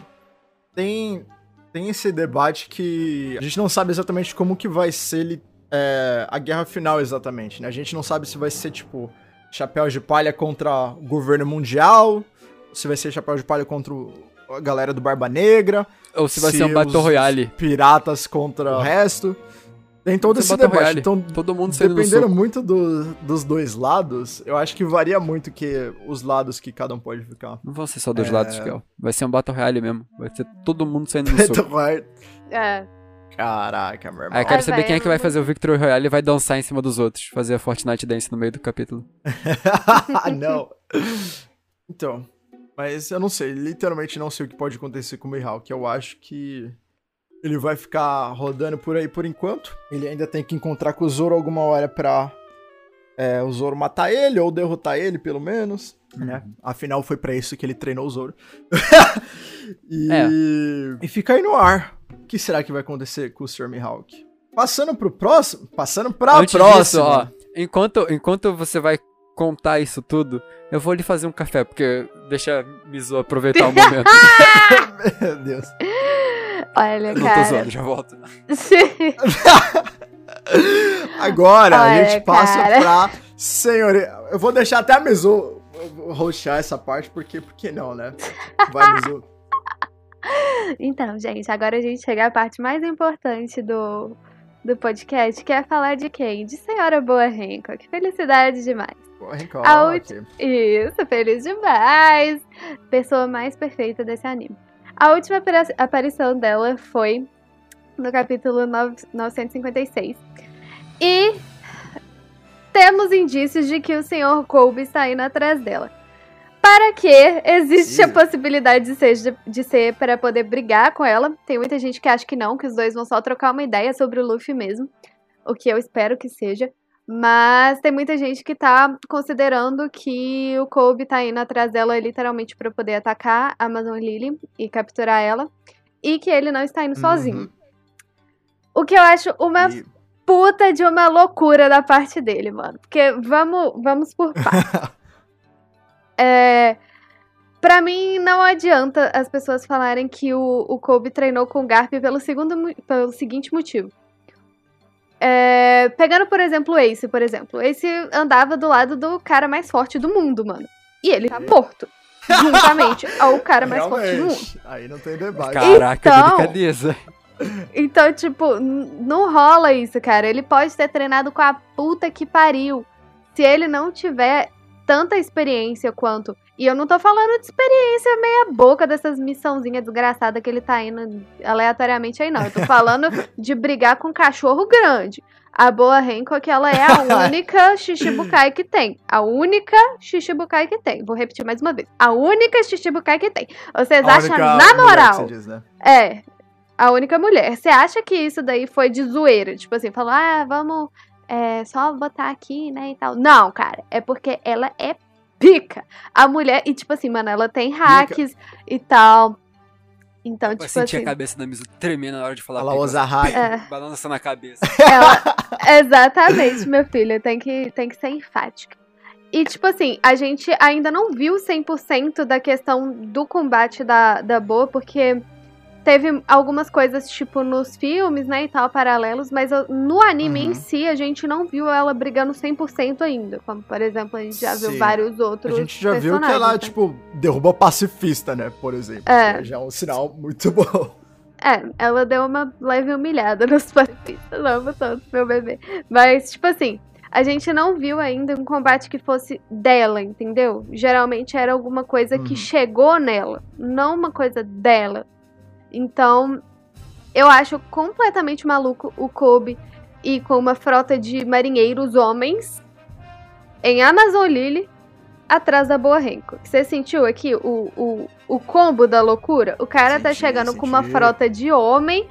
Tem, tem esse debate que a gente não sabe exatamente como que vai ser ele, é, a guerra final exatamente, né? A gente não sabe se vai ser, tipo, chapéu de palha contra o governo mundial, se vai ser chapéu de palha contra o- a galera do Barba Negra, Ou se vai ser um Battle Royale. piratas contra o resto. Tem todo esse debate. Royale. Então, Todo mundo dependendo muito do- dos dois lados, eu acho que varia muito que os lados que cada um pode ficar. Não vão ser só dois É. lados, Kel. Vai ser um Battle Royale mesmo. Vai ser todo mundo saindo no Então, soco. É. Caraca, meu irmão. Aí eu quero Ai, saber véi, quem é que vai fazer o Victory Royale e vai dançar em cima dos outros. Fazer a Fortnite Dance no meio do capítulo. não. Então, mas eu não sei, literalmente não sei o que pode acontecer com o Mihawk. Eu acho que ele vai ficar rodando por aí por enquanto. Ele ainda tem que encontrar com o Zoro alguma hora pra é, o Zoro matar ele ou derrotar ele, pelo menos. Né? Afinal, foi pra isso que ele treinou o Zoro. e... É. e fica aí no ar. O que será que vai acontecer com o Sr. Mihawk? Passando pro próximo. Passando pra Antes próxima. disso, ó, enquanto, enquanto você vai contar isso tudo, eu vou lhe fazer um café, porque deixa Mizu aproveitar o momento. Meu Deus. Olha, Não tô cara. zoando, já volto. Agora a Olha, gente passa cara. pra senhoria. Eu vou deixar até a Mizu roxar essa parte, porque, porque não, né? Vai, Mizu. Então, gente, agora a gente chega à parte mais importante do, do podcast, que é falar de quem? De Senhora Boa. Que felicidade demais. Porra, hein, A Isso, feliz demais. Pessoa mais perfeita desse anime. A última aparição dela foi no capítulo 9 956. E temos indícios de que o Sr. Colby está indo atrás dela. Para que existe a possibilidade de ser, de, ser para poder brigar com ela. Tem muita gente que acha que não, que os dois vão só trocar uma ideia sobre o Luffy mesmo. O que eu espero que seja. Mas tem muita gente que tá considerando que o Kobe tá indo atrás dela literalmente pra poder atacar a Amazon Lily e capturar ela. E que ele não está indo sozinho. Uhum. O que eu acho uma E- puta de uma loucura da parte dele, mano. Porque vamos, vamos por partes. é, pra mim, não adianta as pessoas falarem que o, o Kobe treinou com o Garp pelo, segundo, pelo seguinte motivo. É, pegando, por exemplo, o Ace, por exemplo. O Ace andava do lado do cara mais forte do mundo, mano. E ele tá morto. Juntamente ao cara mais forte do mundo. Realmente, aí não tem debate. Caraca, Então- delicadeza. Então, tipo, não rola isso, cara. Ele pode ter treinado com a puta que pariu. Se ele não tiver tanta experiência quanto. E eu não tô falando de experiência meia boca dessas missãozinhas desgraçadas que ele tá indo aleatoriamente aí, não. Eu tô falando de brigar com um cachorro grande. A boa Hancock, ela é a única Shichibukai que tem. A única Shichibukai que tem. Vou repetir mais uma vez. A única Shichibukai que tem. Vocês a acham, na moral... Diz, né? É, a única mulher. Você acha que isso daí foi de zoeira? Tipo assim, falou, ah, vamos é, só botar aqui, né, e tal. Não, cara, é porque ela é pica. A mulher, e tipo assim, mano, ela tem hacks pica. e tal. Então, eu tipo senti assim... a cabeça da Mizu tremendo na hora de falar. Ela usa hack. É. Balança na cabeça. Ela... Exatamente, meu filho. Tem que, tem que ser enfática. E, tipo assim, a gente ainda não viu 100% da questão do combate da, da Boa, porque teve algumas coisas, tipo, nos filmes, né, e tal, paralelos, mas no anime uhum. em si, a gente não viu ela brigando 100% ainda. Como, por exemplo, a gente já Sim. viu vários outros A gente já viu que ela, né? tipo, derruba pacifista, né, por exemplo. É. Já é um sinal muito bom. É, ela deu uma leve humilhada nos pacifistas, amo todos, meu bebê. Mas, tipo assim, a gente não viu ainda um combate que fosse dela, entendeu? Geralmente era alguma coisa uhum. que chegou nela, não uma coisa dela. Então, eu acho completamente maluco o Kobe ir com uma frota de marinheiros homens em Amazon Lily atrás da Boa Renko. Você sentiu aqui o, o, o combo da loucura? O cara tá senti, tá chegando senti. com uma frota de homem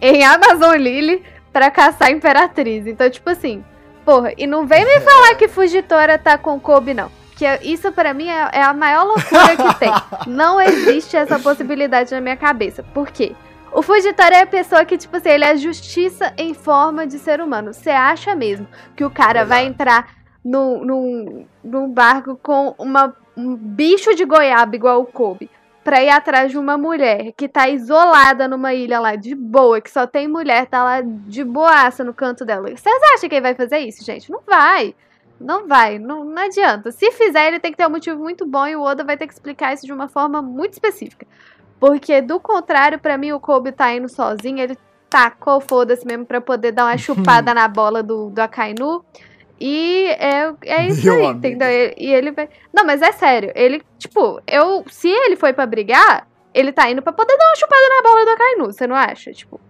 em Amazon Lily pra caçar a Imperatriz. Então, tipo assim, porra, e não vem me falar que Fugitora tá com Kobe, não. Que é, isso para mim é, é, a maior loucura que tem. Não existe essa possibilidade na minha cabeça. Por quê? O Fugitório é a pessoa que, tipo assim, ele é justiça em forma de ser humano. Você acha mesmo que o cara Exato. vai entrar num, num, num barco com uma, um bicho de goiaba igual o Kobe pra ir atrás de uma mulher que tá isolada numa ilha lá, de boa, que só tem mulher, tá lá de boaça no canto dela. Vocês acham que ele vai fazer isso, gente? Não vai. Não vai, não, não adianta. Se fizer, ele tem que ter um motivo muito bom e o Oda vai ter que explicar isso de uma forma muito específica. Porque, do contrário, para mim, o Kobe tá indo sozinho, ele tacou foda-se mesmo pra poder dar uma chupada na bola do, do Akainu. E é, é isso Meu aí, amigo. entendeu? E ele vai. Não, mas é sério. Ele, tipo, eu. Se ele foi para brigar, ele tá indo pra poder dar uma chupada na bola do Akainu, você não acha? Tipo.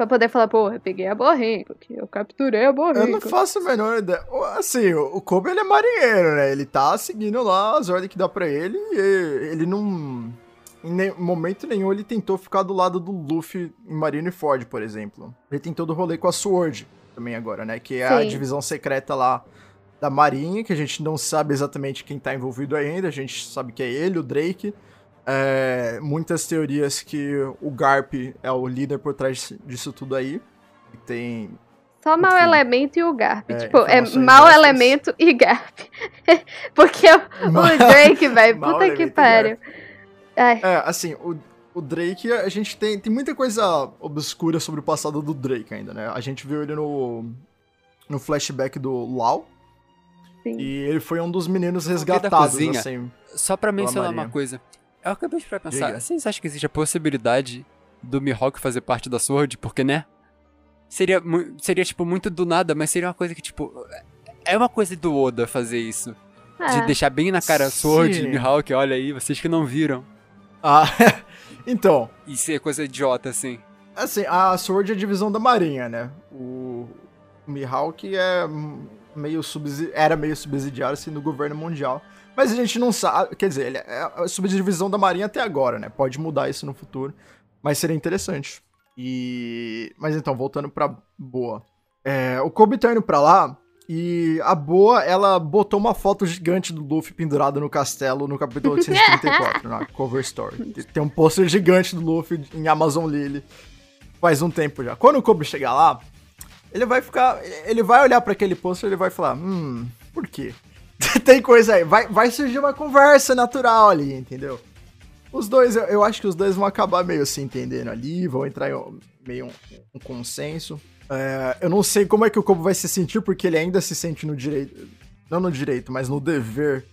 Pra poder falar, porra, eu peguei a borrinca, eu capturei a borrinca. Eu não faço a menor ideia. Assim, o Kobe ele é marinheiro, né? Ele tá seguindo lá as ordens que dá pra ele e ele não. Em momento nenhum ele tentou ficar do lado do Luffy em Marineford, por exemplo. Ele tentou do rolê com a Sword também agora, né? Que é Sim. a divisão secreta lá da Marinha, que a gente não sabe exatamente quem tá envolvido ainda. A gente sabe que é ele, o Drake. É, muitas teorias que o Garp é o líder por trás disso tudo aí. Tem. Só mau elemento e o Garp. É, tipo, é mau elemento e Garp. Porque o, o Drake, velho, puta que pariu. É, assim, o, o Drake, a gente tem, tem muita coisa obscura sobre o passado do Drake ainda, né? A gente viu ele no, no flashback do Lau. Sim. E ele foi um dos meninos resgatados, assim. Só pra mencionar uma coisa. Eu acabei de pensar, Diga. vocês acham que existe a possibilidade do Mihawk fazer parte da Sword? Porque, né? Seria, seria, tipo, muito do nada, mas seria uma coisa que, tipo. É uma coisa do Oda fazer isso. É. De deixar bem na cara a Sword e Mihawk, olha aí, vocês que não viram. Ah, então. E ser coisa idiota, assim. Assim, a Sword é a divisão da Marinha, né? O, Mihawk é meio era meio subsidiário assim, no governo mundial. Mas a gente não sabe. Quer dizer, ele é a subdivisão da Marinha até agora, né? Pode mudar isso no futuro. Mas seria interessante. E. Mas então, voltando pra Boa. É, o Kobe tá indo pra lá. E a Boa, ela botou uma foto gigante do Luffy pendurado no castelo no capítulo 834, na cover story. Tem um pôster gigante do Luffy em Amazon Lily. Faz um tempo já. Quando o Kobe chegar lá, ele vai ficar. Ele vai olhar para aquele pôster e ele vai falar: Hum, por quê? tem coisa aí. Vai, vai surgir uma conversa natural ali, entendeu? Os dois, eu, eu, acho que os dois vão acabar meio se entendendo ali, vão entrar em meio um, um consenso. É, eu não sei como é que o Kobo vai se sentir, porque ele ainda se sente no direito. Não no direito, mas no dever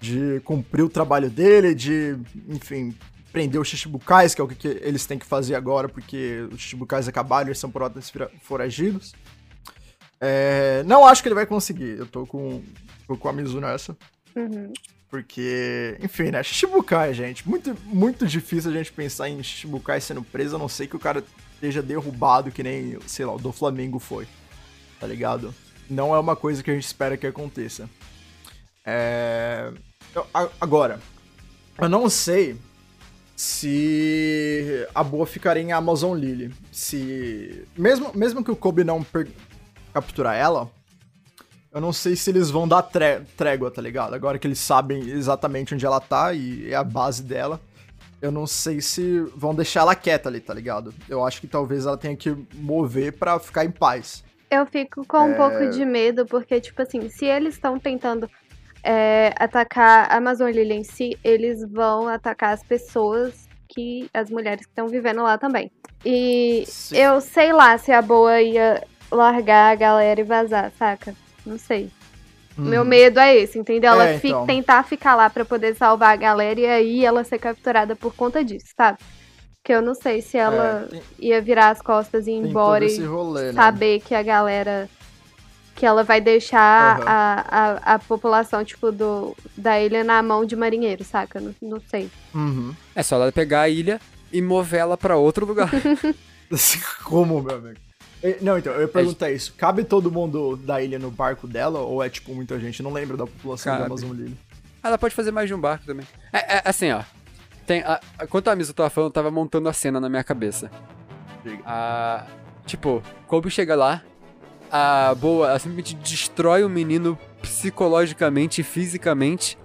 de cumprir o trabalho dele, de, enfim, prender os Shichibukais, que é o que, eles têm que fazer agora, porque os Shichibukais acabaram, eles são protas foragidos. É, não acho que ele vai conseguir. Eu tô com, tô com a Mizu nessa. Uhum. Porque, enfim, né? Shichibukai, gente. Muito, muito difícil a gente pensar em Shichibukai sendo preso, a não ser que o cara esteja derrubado, que nem, sei lá, o do Flamengo foi. Tá ligado? Não é uma coisa que a gente espera que aconteça. É... Eu, agora, eu não sei se a boa ficaria em Amazon Lily. Se. Mesmo, mesmo que o Kobe não per... capturar ela, eu não sei se eles vão dar tré trégua, tá ligado? Agora que eles sabem exatamente onde ela tá e é a base dela. Eu não sei se vão deixar ela quieta ali, tá ligado? Eu acho que talvez ela tenha que mover para ficar em paz. Eu fico com um é... pouco de medo, porque, tipo assim, se eles estão tentando é, atacar a Amazon Lily em si, eles vão atacar as pessoas que. as mulheres que estão vivendo lá também. E Sim. eu sei lá se a boa ia largar a galera e vazar, saca? Não sei. Hum. Meu medo é esse, entendeu? Ela é, fica, então. tentar ficar lá para poder salvar a galera e aí ela ser capturada por conta disso, sabe? Que eu não sei se ela é, tem... ia virar as costas e ir embora e rolê, né? saber que a galera. Que ela vai deixar uhum. a, a, a população, tipo, do, da ilha na mão de marinheiro, saca? Não, não sei. Uhum. É só ela pegar a ilha e mover ela pra outro lugar. Como, meu amigo? Não, então, eu ia perguntar é, isso. Cabe todo mundo da ilha no barco dela? Ou é, tipo, muita gente? não lembro da população Cabe. da Amazon Lily. Ela pode fazer mais de um barco também. É, é assim, ó. Tem, a, a, enquanto a Misa tava falando, eu tava montando a cena na minha cabeça. A, tipo, Kobe chega lá, a boa, ela simplesmente destrói o menino psicologicamente e fisicamente.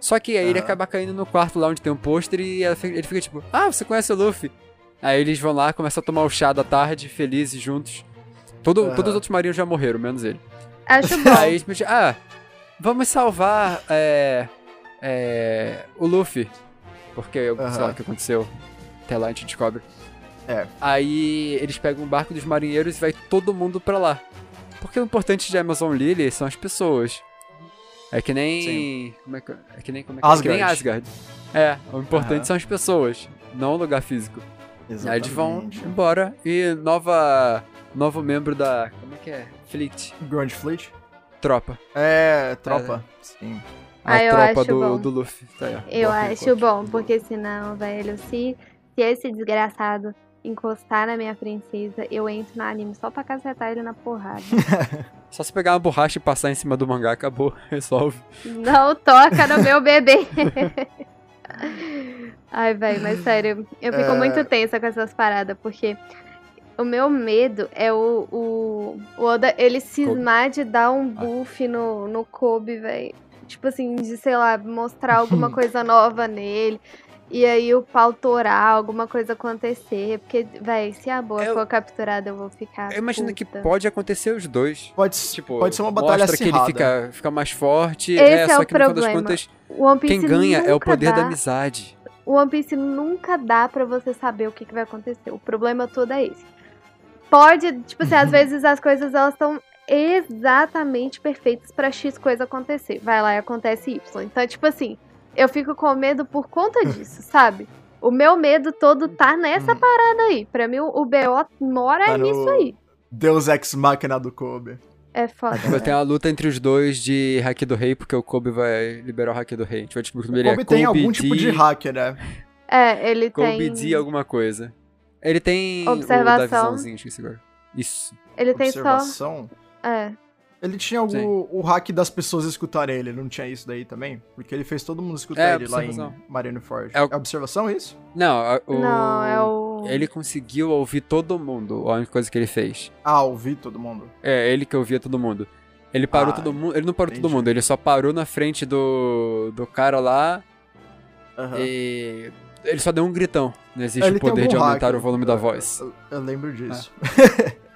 Só que aí ele acaba caindo no quarto lá onde tem um pôster e ele fica tipo, ah, você conhece o Luffy? Aí eles vão lá, começam a tomar o chá da tarde, felizes, juntos. Todo, uhum. Todos os outros marinhos já morreram, menos ele. Acho bom. Aí, tipo, ah, vamos salvar é, é, o Luffy. Porque, uhum. sei lá o que aconteceu. Até lá a gente descobre. É. Aí eles pegam o barco dos marinheiros e vai todo mundo pra lá. Porque o importante de Amazon Lily são as pessoas. É que nem. Sim. Como é que, é que nem. Como é que, Asgard. É que nem Asgard. É, o importante uhum. são as pessoas, não o lugar físico. Exatamente. Aí eles vão embora e nova. Novo membro da. Como é que é? Fleet. Grand Fleet? Tropa. É, tropa. É. Sim. A ah, tropa do, do Luffy. Tá aí, eu acho bom, porque senão, velho, se, se esse desgraçado encostar na minha princesa, eu entro no anime só pra cacetar ele na porrada. só se pegar uma borracha e passar em cima do mangá, acabou, resolve. Não toca no meu bebê. Ai, velho, mas sério, eu fico é... muito tensa com essas paradas, porque o meu medo é o, o, o Oda, ele cismar Kobe. de dar um buff ah. no, no Kobe, velho. Tipo assim, de, sei lá, mostrar alguma coisa nova nele. E aí o pau torar, alguma coisa acontecer. Porque, véi, se a boa eu, for capturada, eu vou ficar. Eu imagino puta. que pode acontecer os dois. Pode, tipo, pode ser uma batalha mostra acirrada. que ele fica, fica mais forte. Esse é, é só que problema. no final das contas, quem ganha é o poder dá. da amizade. O One Piece nunca dá para você saber o que, que vai acontecer. O problema todo é esse. Pode, tipo assim, às vezes as coisas elas estão exatamente perfeitas para X coisa acontecer. Vai lá e acontece Y. Então, tipo assim, eu fico com medo por conta disso, sabe? O meu medo todo tá nessa hum. parada aí. Pra mim, o BO mora tá nisso aí. Deus Ex Machina do Kobe. É foda. Vai ter uma luta entre os dois de hack do rei, porque o Kobe vai liberar o hack do rei. A gente vai descobrir que ele é Kobe tem algum D... tipo de hacker, né? É, ele Kobe tem... Kobe D alguma coisa. Ele tem Observação. o esqueci agora. Isso. Ele tem Observação? só... É. Ele tinha o, o hack das pessoas escutarem ele, não tinha isso daí também? Porque ele fez todo mundo escutar é, ele lá em Marineford. É, o... é observação isso? Não, o... não, é o. Ele conseguiu ouvir todo mundo, a única coisa que ele fez. Ah, ouvir todo mundo? É, ele que ouvia todo mundo. Ele parou ah, todo mundo. Ele não parou entendi. todo mundo, ele só parou na frente do, do cara lá. Uhum. E. Ele só deu um gritão. Não existe ele o poder de aumentar hack, o volume da voz. Eu, eu lembro disso. É.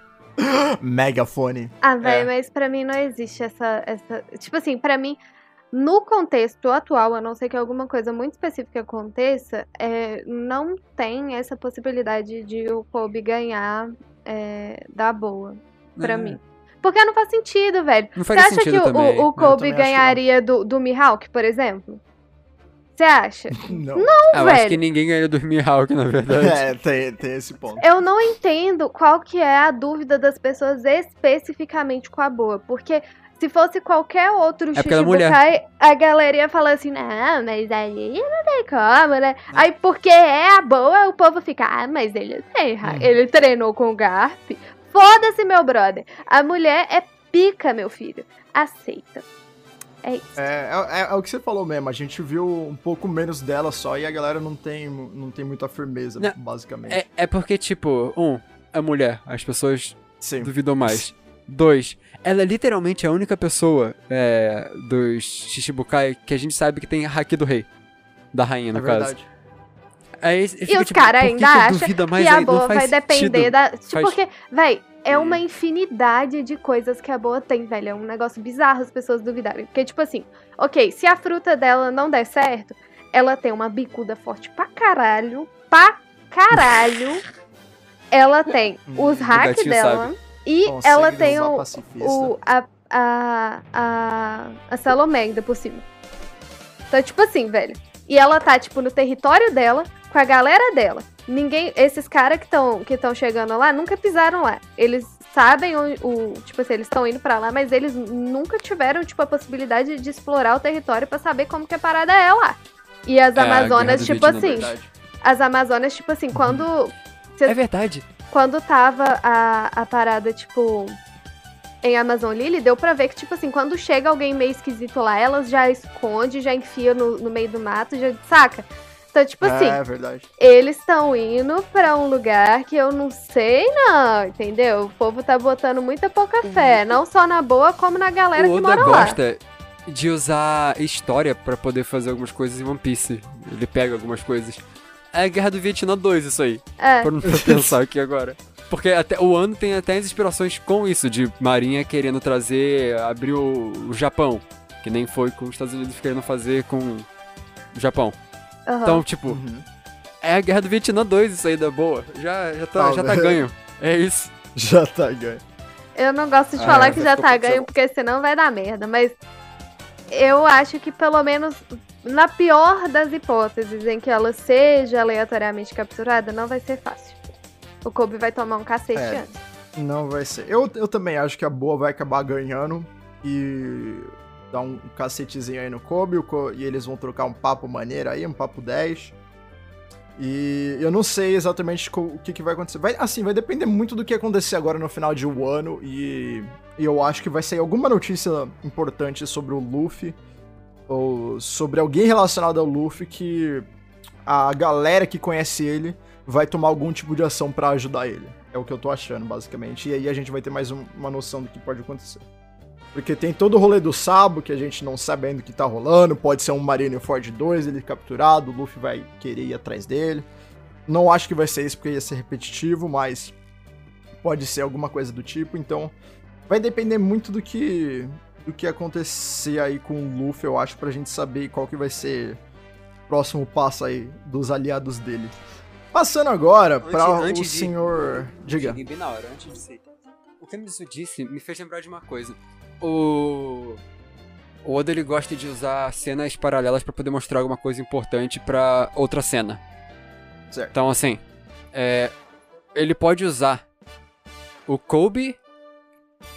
Megafone. Ah, velho, é. mas pra mim não existe essa, essa. Tipo assim, pra mim, no contexto atual, a não ser que alguma coisa muito específica aconteça, é, não tem essa possibilidade de o Kobe ganhar é, da boa. Pra é. mim. Porque não faz sentido, velho. Você acha que o, o, Kobe ganharia do, do Mihawk, por exemplo? Você acha? Não, não eu velho. acho que ninguém ganha do Mihawk, na verdade. É, tem, tem esse ponto. Eu não entendo qual que é a dúvida das pessoas especificamente com a boa. Porque Se fosse qualquer outro é Shichibukai, a galera ia falar assim, não, mas aí não tem como, né? Aí porque é a boa, o povo fica, ah, mas ele erra. Hum. Ele treinou com o Garp. Foda-se, meu brother. A mulher é pica, meu filho. Aceita. É isso. É, é, é, o que você falou mesmo. A gente viu um pouco menos dela só e a galera não tem, não tem muita firmeza, não, basicamente. É, é porque, tipo, um, a mulher. As pessoas Sim. duvidam mais. Dois, ela é literalmente a única pessoa é, dos Shishibukai que a gente sabe que tem haki do rei. Da rainha, no é caso. Verdade. Aí, fica, e os tipo, caras ainda acham que a boa vai depender da. Tipo, faz... porque, véi, é uma infinidade de coisas que a boa tem, velho. É um negócio bizarro as pessoas duvidarem. Porque, tipo assim, ok, se a fruta dela não der certo, ela tem uma bicuda forte pra caralho. Pra caralho. ela tem hum, os hacks dela. Sabe. E Consegue ela tem o, o, a, a, a, a Salomé ainda por cima. Então, tipo assim, velho. E ela tá, tipo, no território dela, com a galera dela. Ninguém. Esses caras que estão que chegando lá nunca pisaram lá. Eles sabem o. o tipo assim, eles estão indo para lá, mas eles nunca tiveram, tipo, a possibilidade de explorar o território para saber como que a parada é lá. E as é, Amazonas, tipo assim. As Amazonas, tipo assim, quando. É verdade quando tava a, a parada, tipo, em Amazon Lily, deu pra ver que, tipo assim, quando chega alguém meio esquisito lá, elas já esconde, já enfia no, no meio do mato, já saca? Então, tipo assim, é, verdade. eles estão indo pra um lugar que eu não sei, não, entendeu? O povo tá botando muita pouca fé, não só na boa, como na galera o que mora lá. gosta de usar história para poder fazer algumas coisas em One Piece. Ele pega algumas coisas. É a Guerra do Vietnã 2, isso aí. É. Pra não pensar aqui agora. Porque até o ano tem até as inspirações com isso, de Marinha querendo trazer, abrir o, o Japão. Que nem foi com os Estados Unidos querendo fazer com o Japão. Uhum. Então, tipo, uhum. é a Guerra do Vietnã 2, isso aí da boa. Já, já, tá, já tá ganho. É isso. Já tá ganho. Eu não gosto de ah, falar é, que já tá ganho, porque senão vai dar merda, mas eu acho que pelo menos na pior das hipóteses em que ela seja aleatoriamente capturada, não vai ser fácil. O Kobe vai tomar um cacete é, antes. Não vai ser. Eu, eu também acho que a boa vai acabar ganhando e dar um cacetezinho aí no Kobe, e eles vão trocar um papo maneiro aí, um papo 10. E eu não sei exatamente o que, que vai acontecer. Vai, assim, vai depender muito do que acontecer agora no final de um ano. E, e eu acho que vai sair alguma notícia importante sobre o Luffy ou sobre alguém relacionado ao Luffy que a galera que conhece ele vai tomar algum tipo de ação para ajudar ele. É o que eu tô achando, basicamente. E aí a gente vai ter mais um, uma noção do que pode acontecer. Porque tem todo o rolê do Sabo, que a gente não sabe ainda o que tá rolando. Pode ser um Marineford 2, ele capturado, o Luffy vai querer ir atrás dele. Não acho que vai ser isso, porque ia ser repetitivo, mas pode ser alguma coisa do tipo. Então, vai depender muito do que do que acontecer aí com o Luffy, eu acho, pra gente saber qual que vai ser o próximo passo aí dos aliados dele. Passando agora para o de, senhor. Diga. Bem na hora, antes de ser. O que isso disse me fez lembrar de uma coisa. O. O Oda ele gosta de usar cenas paralelas para poder mostrar alguma coisa importante para outra cena. Certo. Então, assim, é, ele pode usar o Kobe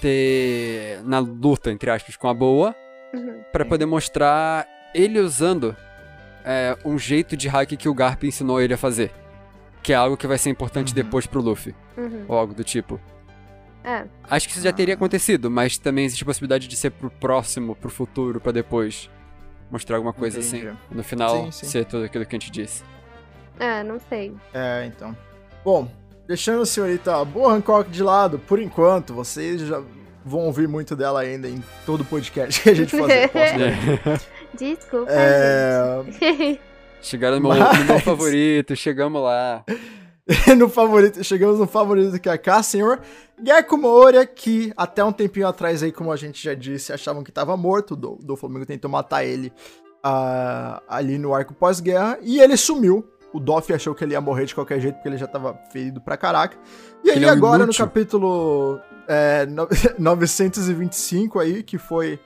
ter na luta, entre aspas, com a boa, uhum. para poder mostrar ele usando é, um jeito de hack que o Garp ensinou ele a fazer. Que é algo que vai ser importante uhum. depois pro Luffy. Uhum. Ou algo do tipo. É. Acho que isso já teria acontecido, mas também existe a possibilidade de ser pro próximo, pro futuro, para depois mostrar alguma coisa Entendi. assim. No final, sim, sim. ser tudo aquilo que a gente disse. É, não sei. É, então. Bom, Deixando a senhorita Boa Hancock de lado, por enquanto, vocês já vão ouvir muito dela ainda em todo o podcast que a gente fazer. Desculpa. É... Chegaram no, Mas... no meu favorito, chegamos lá. no favorito, chegamos no favorito que é cá, senhor Gekko Moria, que até um tempinho atrás aí, como a gente já disse, achavam que estava morto, do, do Flamengo tentou matar ele uh, ali no arco pós-guerra, e ele sumiu o Doff achou que ele ia morrer de qualquer jeito porque ele já tava ferido pra caraca. E aí, é um agora inútil. no capítulo é, 925 aí, que foi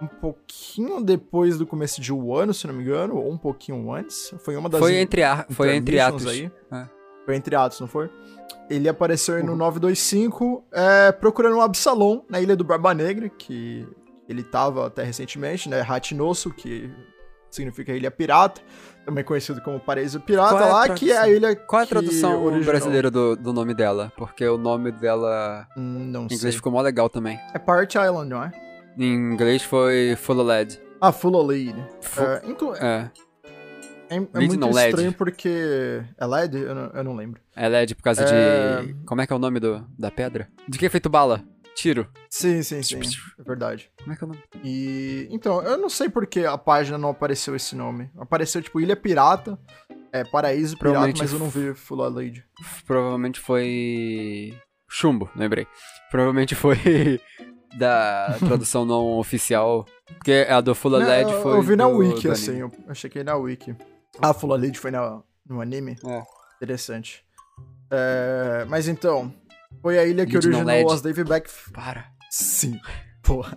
um pouquinho depois do começo de um ano, se não me engano, ou um pouquinho antes. Foi uma das Foi entre, a, foi entre atos. Aí. É. Foi entre atos, não foi? Ele apareceu aí no 925 uhum. é, procurando um Absalom na ilha do Barba Negra, que ele tava até recentemente, né? Hatinosu, que significa ilha pirata, também conhecido como Paraíso Pirata é lá, que é a ilha Qual é a tradução brasileira do, do nome dela? Porque o nome dela Hum, Não em sei. inglês ficou mó legal também. É Part Island, não é? Em inglês foi Full LED. Ah, Full Lead. Fu- É, inclu- É, é, é Lead muito não, LED. estranho porque... É LED? Eu não, eu não lembro. é LED por causa É. de. Como é que é o nome do, da pedra? De que é feito bala? Tiro. Sim, sim, sim. É verdade. Como é que é o nome? E então, eu não sei por que a página não apareceu esse nome. Apareceu tipo Ilha Pirata, é Paraíso Pirata, mas eu não vi Full Lead. Provavelmente foi. Chumbo, lembrei. Provavelmente foi da tradução não oficial. Porque a do Full LED foi. eu vi na do- wiki do assim, eu, eu chequei na wiki. Ah, Full Lead foi na, no anime? É. Interessante. É, mas então, foi a ilha que Lead originou as Dave Back Para. Sim, porra.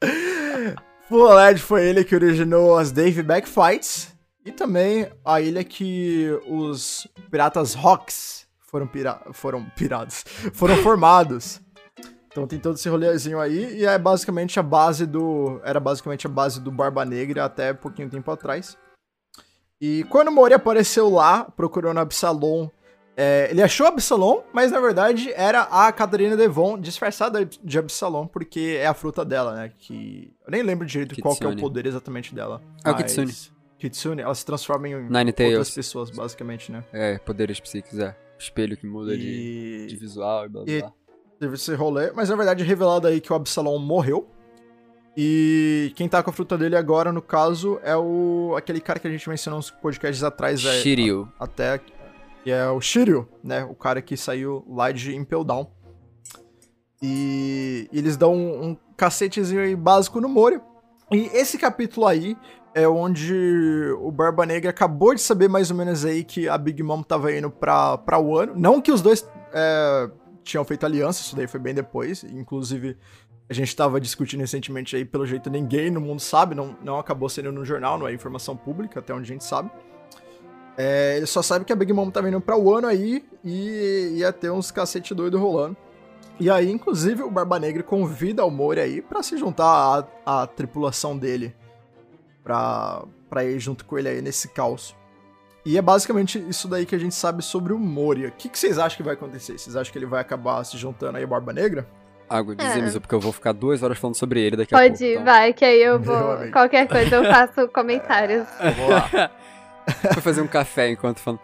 Full LED foi ele que originou as Dave Back Fights e também a ilha que os piratas Rocks foram, pira foram pirados, foram formados. Então tem todo esse rolezinho aí e é basicamente a base do, era basicamente a base do Barba Negra até pouquinho tempo atrás. E quando o Mori apareceu lá, procurando Absalom, é, ele achou Absalom, mas na verdade era a Catarina Devon disfarçada de Absalom, porque é a fruta dela, né? Que. Eu nem lembro direito qual que é o Kitsune. poder exatamente dela. É o Kitsune. Kitsune, ela se transforma em Nine outras Tails. pessoas, basicamente, né? É, poderes psíquicos, é. Espelho que muda de, E. de visual e blá blá E-. Teve esse rolê, mas na verdade é revelado aí que o Absalom morreu. E quem tá com a fruta dele agora, no caso, é o. aquele cara que a gente mencionou uns podcasts atrás. é, Shiryu. até que é o Shiryu, né? O cara que saiu lá de Impel Down. E eles dão um, um cacetezinho aí básico no Mori. E esse capítulo aí é onde o Barba Negra acabou de saber mais ou menos aí que a Big Mom tava indo pra, pra Wano. Não que os dois é, tinham feito aliança, isso daí foi bem depois. Inclusive, a gente tava discutindo recentemente aí, pelo jeito ninguém no mundo sabe, não, não acabou sendo no jornal, não é informação pública, até onde a gente sabe. É, ele só sabe que a Big Mom tava indo pra Wano aí e ia ter uns cacete doido rolando. E aí, inclusive, o Barba Negra convida o Mori aí pra se juntar à, à tripulação dele. Pra, pra ir junto com ele aí nesse caos. E é basicamente isso daí que a gente sabe sobre o Moria. O que, que vocês acham que vai acontecer? Vocês acham que ele vai acabar se juntando aí ao Barba Negra? Água, É. dizemos, porque eu vou ficar duas horas falando sobre ele daqui a Pode pouco. ir, então. vai, que aí eu vou. Qualquer coisa eu faço comentários. Vamos lá. Vou fazer um café enquanto falando.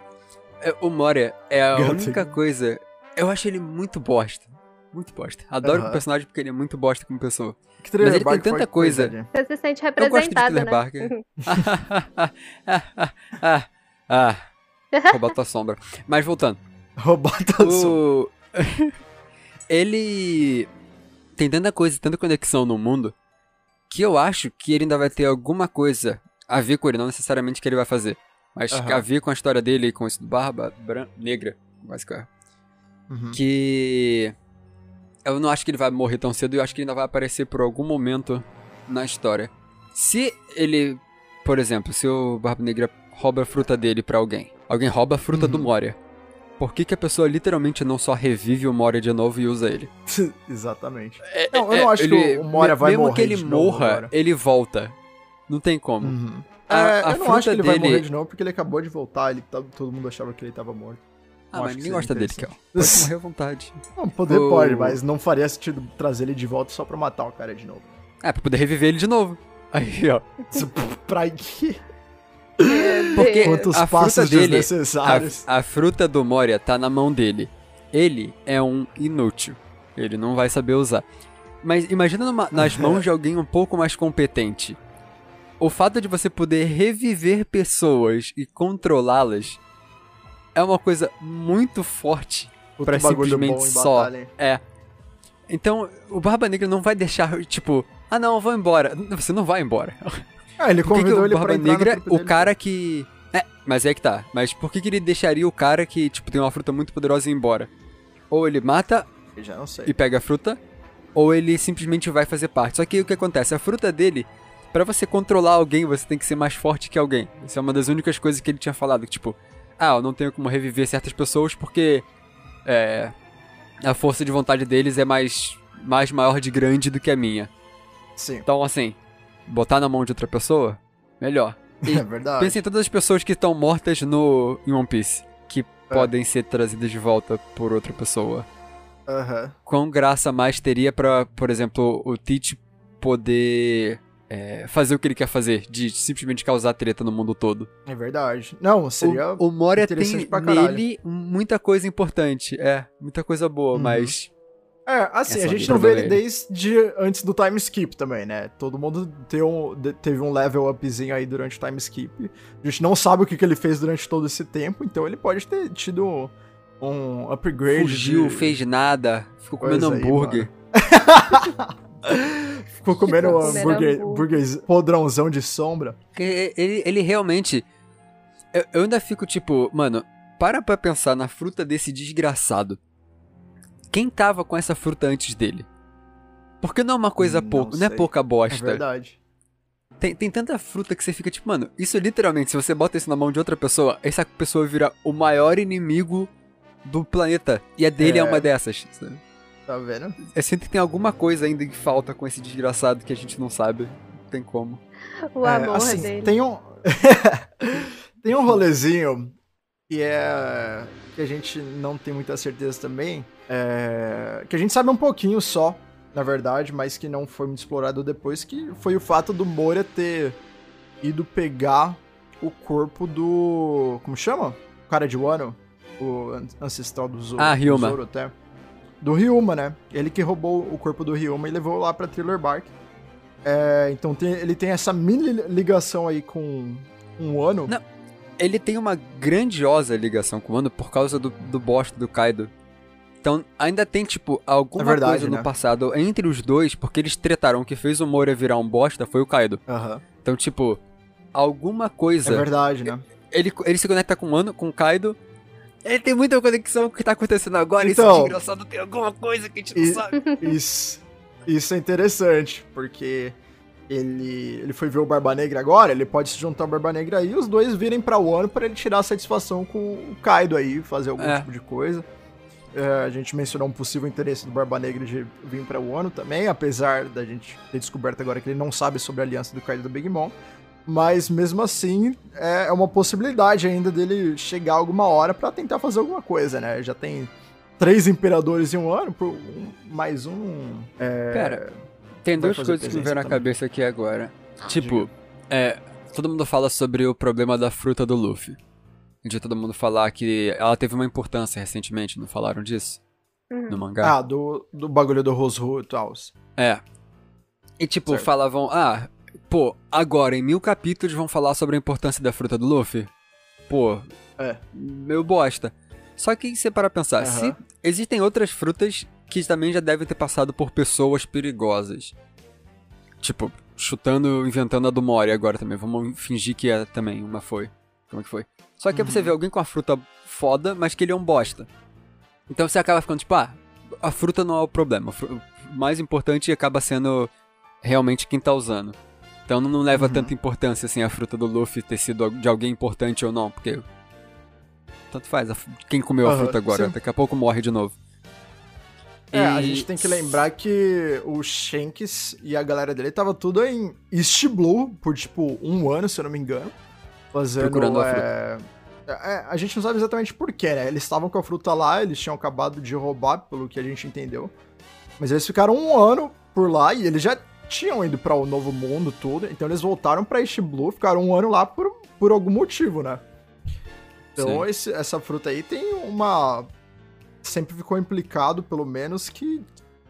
É, O Moria é a Gato. única coisa. Eu acho ele muito bosta. Muito bosta. Adoro o personagem porque ele é muito bosta como pessoa. Mas ele tem Bark foi tanta coisa. Você se sente Eu gosto de representado, né? Barker. ah, ah, roubar tua sombra. Mas voltando. Roubar tua sombra. Ele tem tanta coisa, tanta conexão no mundo, que eu acho que ele ainda vai ter alguma coisa a ver com ele, não necessariamente que ele vai fazer, mas Aham. a ver com a história dele com esse do Barba Bran... Negra, quase que é. Uhum. que eu não acho que ele vai morrer tão cedo, eu acho que ele ainda vai aparecer por algum momento na história. Se ele, por exemplo, se o Barba Negra rouba a fruta dele pra alguém, alguém rouba a fruta do Uhum. Moria, por que, que a pessoa literalmente não só revive o Moria de novo e usa ele? Exatamente. Não, eu não acho que Ele- o Moria vai mesmo morrer que ele morra, ele volta. Não tem como. Uhum. A- É, a eu não acho que ele vai dele- morrer de novo, porque ele acabou de voltar, ele todo mundo achava que ele tava morto. Ah, mas ninguém gosta dele, Kel. Pode morrer à vontade. Não, poder O- pode, mas não faria sentido trazer ele de volta só pra matar o cara de novo. É, pra poder reviver ele de novo. Aí, ó. Pra quê? Porque Quantos a passos fruta dele. A, a fruta do Moria tá na mão dele. Ele é um inútil. Ele não vai saber usar. Mas imagina numa- nas mãos de alguém um pouco mais competente. O fato de você poder reviver pessoas e controlá-las é uma coisa muito forte. Bagulho simplesmente só. batalha? É. Então, o Barba Negra não vai deixar, tipo, ah não, eu vou embora. Você não vai embora. Ah, ele Por que, convidou o ele Barba Negra, o dele. cara que. É, mas é que tá. Mas por que, que ele deixaria o cara que, tipo, tem uma fruta muito poderosa ir embora? Ou ele mata Eu já não sei. e pega a fruta, ou ele simplesmente vai fazer parte. Só que aí o que acontece? A fruta dele, pra você controlar alguém, você tem que ser mais forte que alguém. Isso é uma das únicas coisas que ele tinha falado. Tipo, ah, eu não tenho como reviver certas pessoas porque. É. A força de vontade deles é mais. mais maior de grande do que a minha. Sim. Então, assim, botar na mão de outra pessoa, melhor. É verdade. Pensa em todas as pessoas que estão mortas no em One Piece, que É. podem ser trazidas de volta por outra pessoa. Aham. Quão graça mais teria pra, por exemplo, o Teach poder é, fazer o que ele quer fazer, de simplesmente causar treta no mundo todo. É verdade. Não, seria. O, o Moria tem interessante pra caralho. nele muita coisa importante, é, muita coisa boa, Uhum. mas É, assim, Essa a gente não vê ele desde antes do time skip também, né? Todo mundo tem um- teve um level upzinho aí durante o time skip. A gente não sabe o que, que ele fez durante todo esse tempo, então ele pode ter tido um upgrade. fugiu, de- fez nada, ficou comendo aí, hambúrguer. Ficou comendo um hambúrguer, hambúrguer. podrãozão de sombra. Ele, ele realmente. Eu, eu ainda fico tipo, mano, para pra pensar na fruta desse desgraçado. Quem tava com essa fruta antes dele? Porque não é uma coisa Não pouca, não é pouca É bosta. verdade. tem, tem tanta fruta que você fica tipo, mano, isso literalmente, se você bota isso na mão de outra pessoa, essa pessoa vira o maior inimigo do planeta. E a dele é, É. uma dessas. sabe? Tá vendo? Eu sinto que tem alguma coisa ainda que falta com esse desgraçado que a gente não sabe. Não tem como. O É, amor assim, dele. Tem um. tem um rolezinho que é. que a gente não tem muita certeza também. é, que a gente sabe um pouquinho só, na verdade, mas que não foi muito explorado depois, que foi o fato do Moria ter ido pegar o corpo do. Como chama? O cara de Wano? O an- ancestral do Zoro. Ah, do Ryuma. Zoro até. Do Ryuma, né? Ele que roubou o corpo do Ryuma e levou lá pra Thriller Bark. É, então tem- ele tem essa mini ligação aí com um ano. Não, Ele tem uma grandiosa ligação com o Wano por causa do, do bosta do Kaido. Então, ainda tem, tipo, alguma É verdade, coisa no né? passado entre os dois, porque eles tretaram. O que fez o Moria virar um bosta foi o Kaido. Aham. Então, tipo, alguma É coisa. verdade, né? ele, ele se conecta com o Wano, com o Kaido. Ele tem muita conexão com o que tá acontecendo agora. Então- esse desgraçado tem alguma coisa que a gente não E- sabe. Isso, isso é interessante, porque ele, ele foi ver o Barba Negra agora, ele pode se juntar ao Barba Negra aí e os dois virem pra Wano pra ele tirar a satisfação com o Kaido aí, fazer algum É. tipo de coisa. É, a gente mencionou um possível interesse do Barba Negra de vir pra Wano também, apesar da gente ter descoberto agora que ele não sabe sobre a aliança do Kaido e do Big Mom. Mas mesmo assim, é é uma possibilidade ainda dele chegar alguma hora pra tentar fazer alguma coisa, né? Já tem três imperadores em um ano, por um- mais um. É, Pera, Tem duas coisas que me vieram na cabeça aqui agora. Tipo, é. Todo mundo fala sobre o problema da fruta do Luffy. De todo mundo falar que ela teve uma importância recentemente, não falaram disso? Uhum. No mangá? Ah, do, do bagulho do Rosru e tal. É. E tipo, Certo. falavam, ah, pô, agora em mil capítulos vão falar sobre a importância da fruta do Luffy? Pô, É. meu bosta. Só que você para pensar, se Aham. existem outras frutas que também já devem ter passado por pessoas perigosas. Tipo, chutando, inventando a do Mori agora também. Vamos fingir que é também uma foi. Como é que foi? Só que aí você Uhum. vê alguém com a fruta foda, mas que ele é um bosta. Então você acaba ficando tipo, ah, a fruta não é o problema. O mais importante acaba sendo realmente quem tá usando. Então não leva Uhum. tanta importância assim a fruta do Luffy ter sido de alguém importante ou não, porque tanto faz a quem comeu a Aham, fruta agora, sim. daqui a pouco morre de novo. É, a E- gente tem que lembrar que o Shanks e a galera dele tava tudo em East Blue por tipo um ano, se eu não me engano. Fazendo. Procurando a é, é, a gente não sabe exatamente porquê, né? Eles estavam com a fruta lá, eles tinham acabado de roubar, pelo que a gente entendeu. Mas eles ficaram um ano por lá e eles já tinham ido pra o novo mundo, tudo. Então eles voltaram pra East Blue, ficaram um ano lá por, por algum motivo, né? Então esse- essa fruta aí tem uma. Sempre ficou implicado, pelo menos, que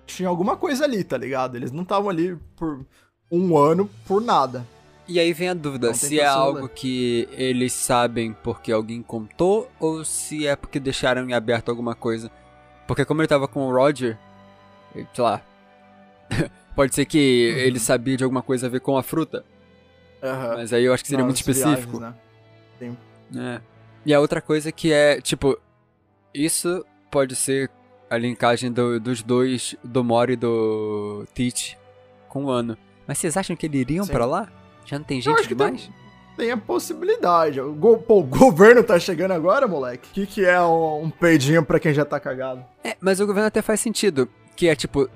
tinha alguma coisa ali, tá ligado? Eles não estavam ali por um ano por nada. E aí vem a dúvida, Não se é algo né? que eles sabem porque alguém contou ou se é porque deixaram em aberto alguma coisa. Porque como ele tava com o Roger, sei lá, pode ser que Uhum. ele sabia de alguma coisa a ver com a fruta, mas aí eu acho que seria muito Nas viagens, específico. né? É. E a outra coisa que é, tipo, isso pode ser a linkagem do- dos dois, do Mori e do Teach com o Ano. Mas vocês acham que eles iriam Sim. pra lá? Já não tem gente que tem- demais? Tem a possibilidade. O, go- pô, o governo tá chegando agora, moleque. O que, que é um, um peidinho pra quem já tá cagado? É, mas o governo até faz sentido. Que é tipo.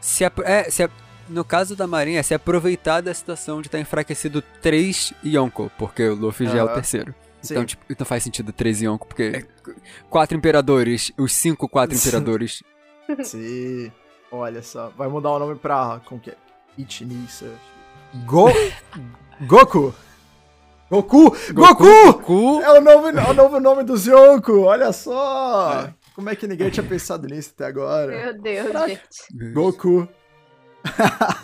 Se é, se no caso da Marinha, é se aproveitar da situação de estar enfraquecido 3 Yonko, porque o Luffy já é o terceiro. Então, tipo, então faz sentido 3 Yonko, porque quatro imperadores, os cinco quatro imperadores. Sim. Olha só, vai mudar o nome pra. Como que é? Ichinisa. Go... Goku! Goku! Goku! Goku! É o novo, é o novo nome do Yonko, olha só! É. Como é que ninguém tinha pensado nisso até agora? Meu Deus, gente. Goku.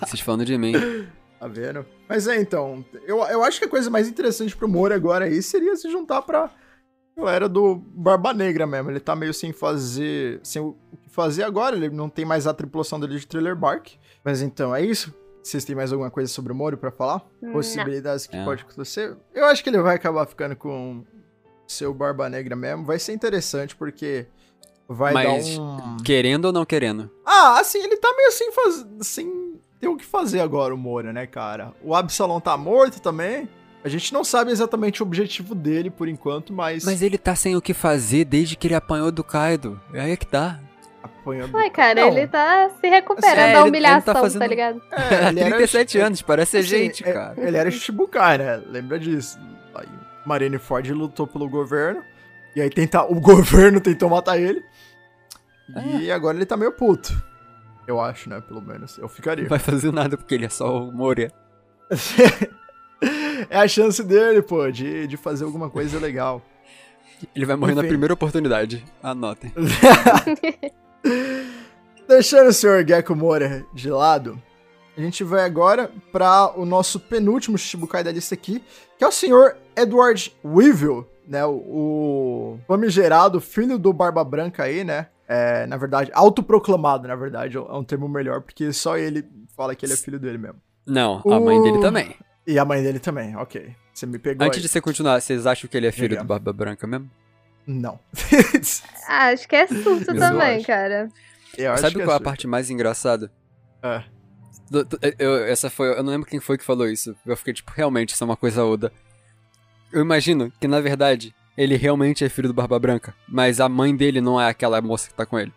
Vocês falando de mim. Tá vendo? Mas é, então, eu, eu acho que a coisa mais interessante pro Mori agora aí seria se juntar pra galera do Barba Negra mesmo. Ele tá meio sem fazer. sem o que fazer agora, ele não tem mais a tripulação dele de Thriller Bark. Mas então, é isso. Vocês têm mais alguma coisa sobre o Mori pra falar? Não. Possibilidades que é. pode acontecer? Eu acho que ele vai acabar ficando com seu Barba Negra mesmo. Vai ser interessante porque vai Mas, dar um. Querendo ou não querendo? Ah, assim, ele tá meio assim, faz... sem ter o que fazer agora, o Moura, né, cara? O Absalom tá morto também. A gente não sabe exatamente o objetivo dele por enquanto, mas. Mas ele tá sem o que fazer desde que ele apanhou do Kaido. É aí que tá. Apanhando. Ai, cara, não. ele tá se recuperando é, da humilhação, tá, fazendo... tá, ligado? É, ele 37 era... anos, parece assim, gente, é, cara. Ele era Shichibukai, né? Lembra disso? Aí, Marineford lutou pelo governo. E aí tenta... o governo tentou matar ele. E é. agora ele tá meio puto. Eu acho, né? Pelo menos. Eu ficaria. Não vai fazer nada porque ele é só o Moria. é a chance dele, pô, de, de fazer alguma coisa legal. Ele vai morrer Enfim. na primeira oportunidade. Anotem. Deixando o Sr. Gecko Moria de lado, a gente vai agora para o nosso penúltimo Shichibukai da lista aqui, que é o Sr. Edward Weevil, né? O, o famigerado filho do Barba Branca aí, né? É, na verdade, autoproclamado, na verdade, é um termo melhor, porque só ele fala que ele é filho dele mesmo. Não, a mãe dele também. E a mãe dele também, ok. Você me pegou. Antes aí. de você continuar, vocês acham que ele é filho do Barba Branca mesmo? Não. ah, acho que é surto também, cara. Sabe qual é a parte mais engraçada? É. Eu, essa foi. Eu não lembro quem foi que falou isso. Eu fiquei tipo, realmente, isso é uma coisa Oda. Eu imagino que, na verdade, ele realmente é filho do Barba Branca, mas a mãe dele não é aquela moça que tá com ele.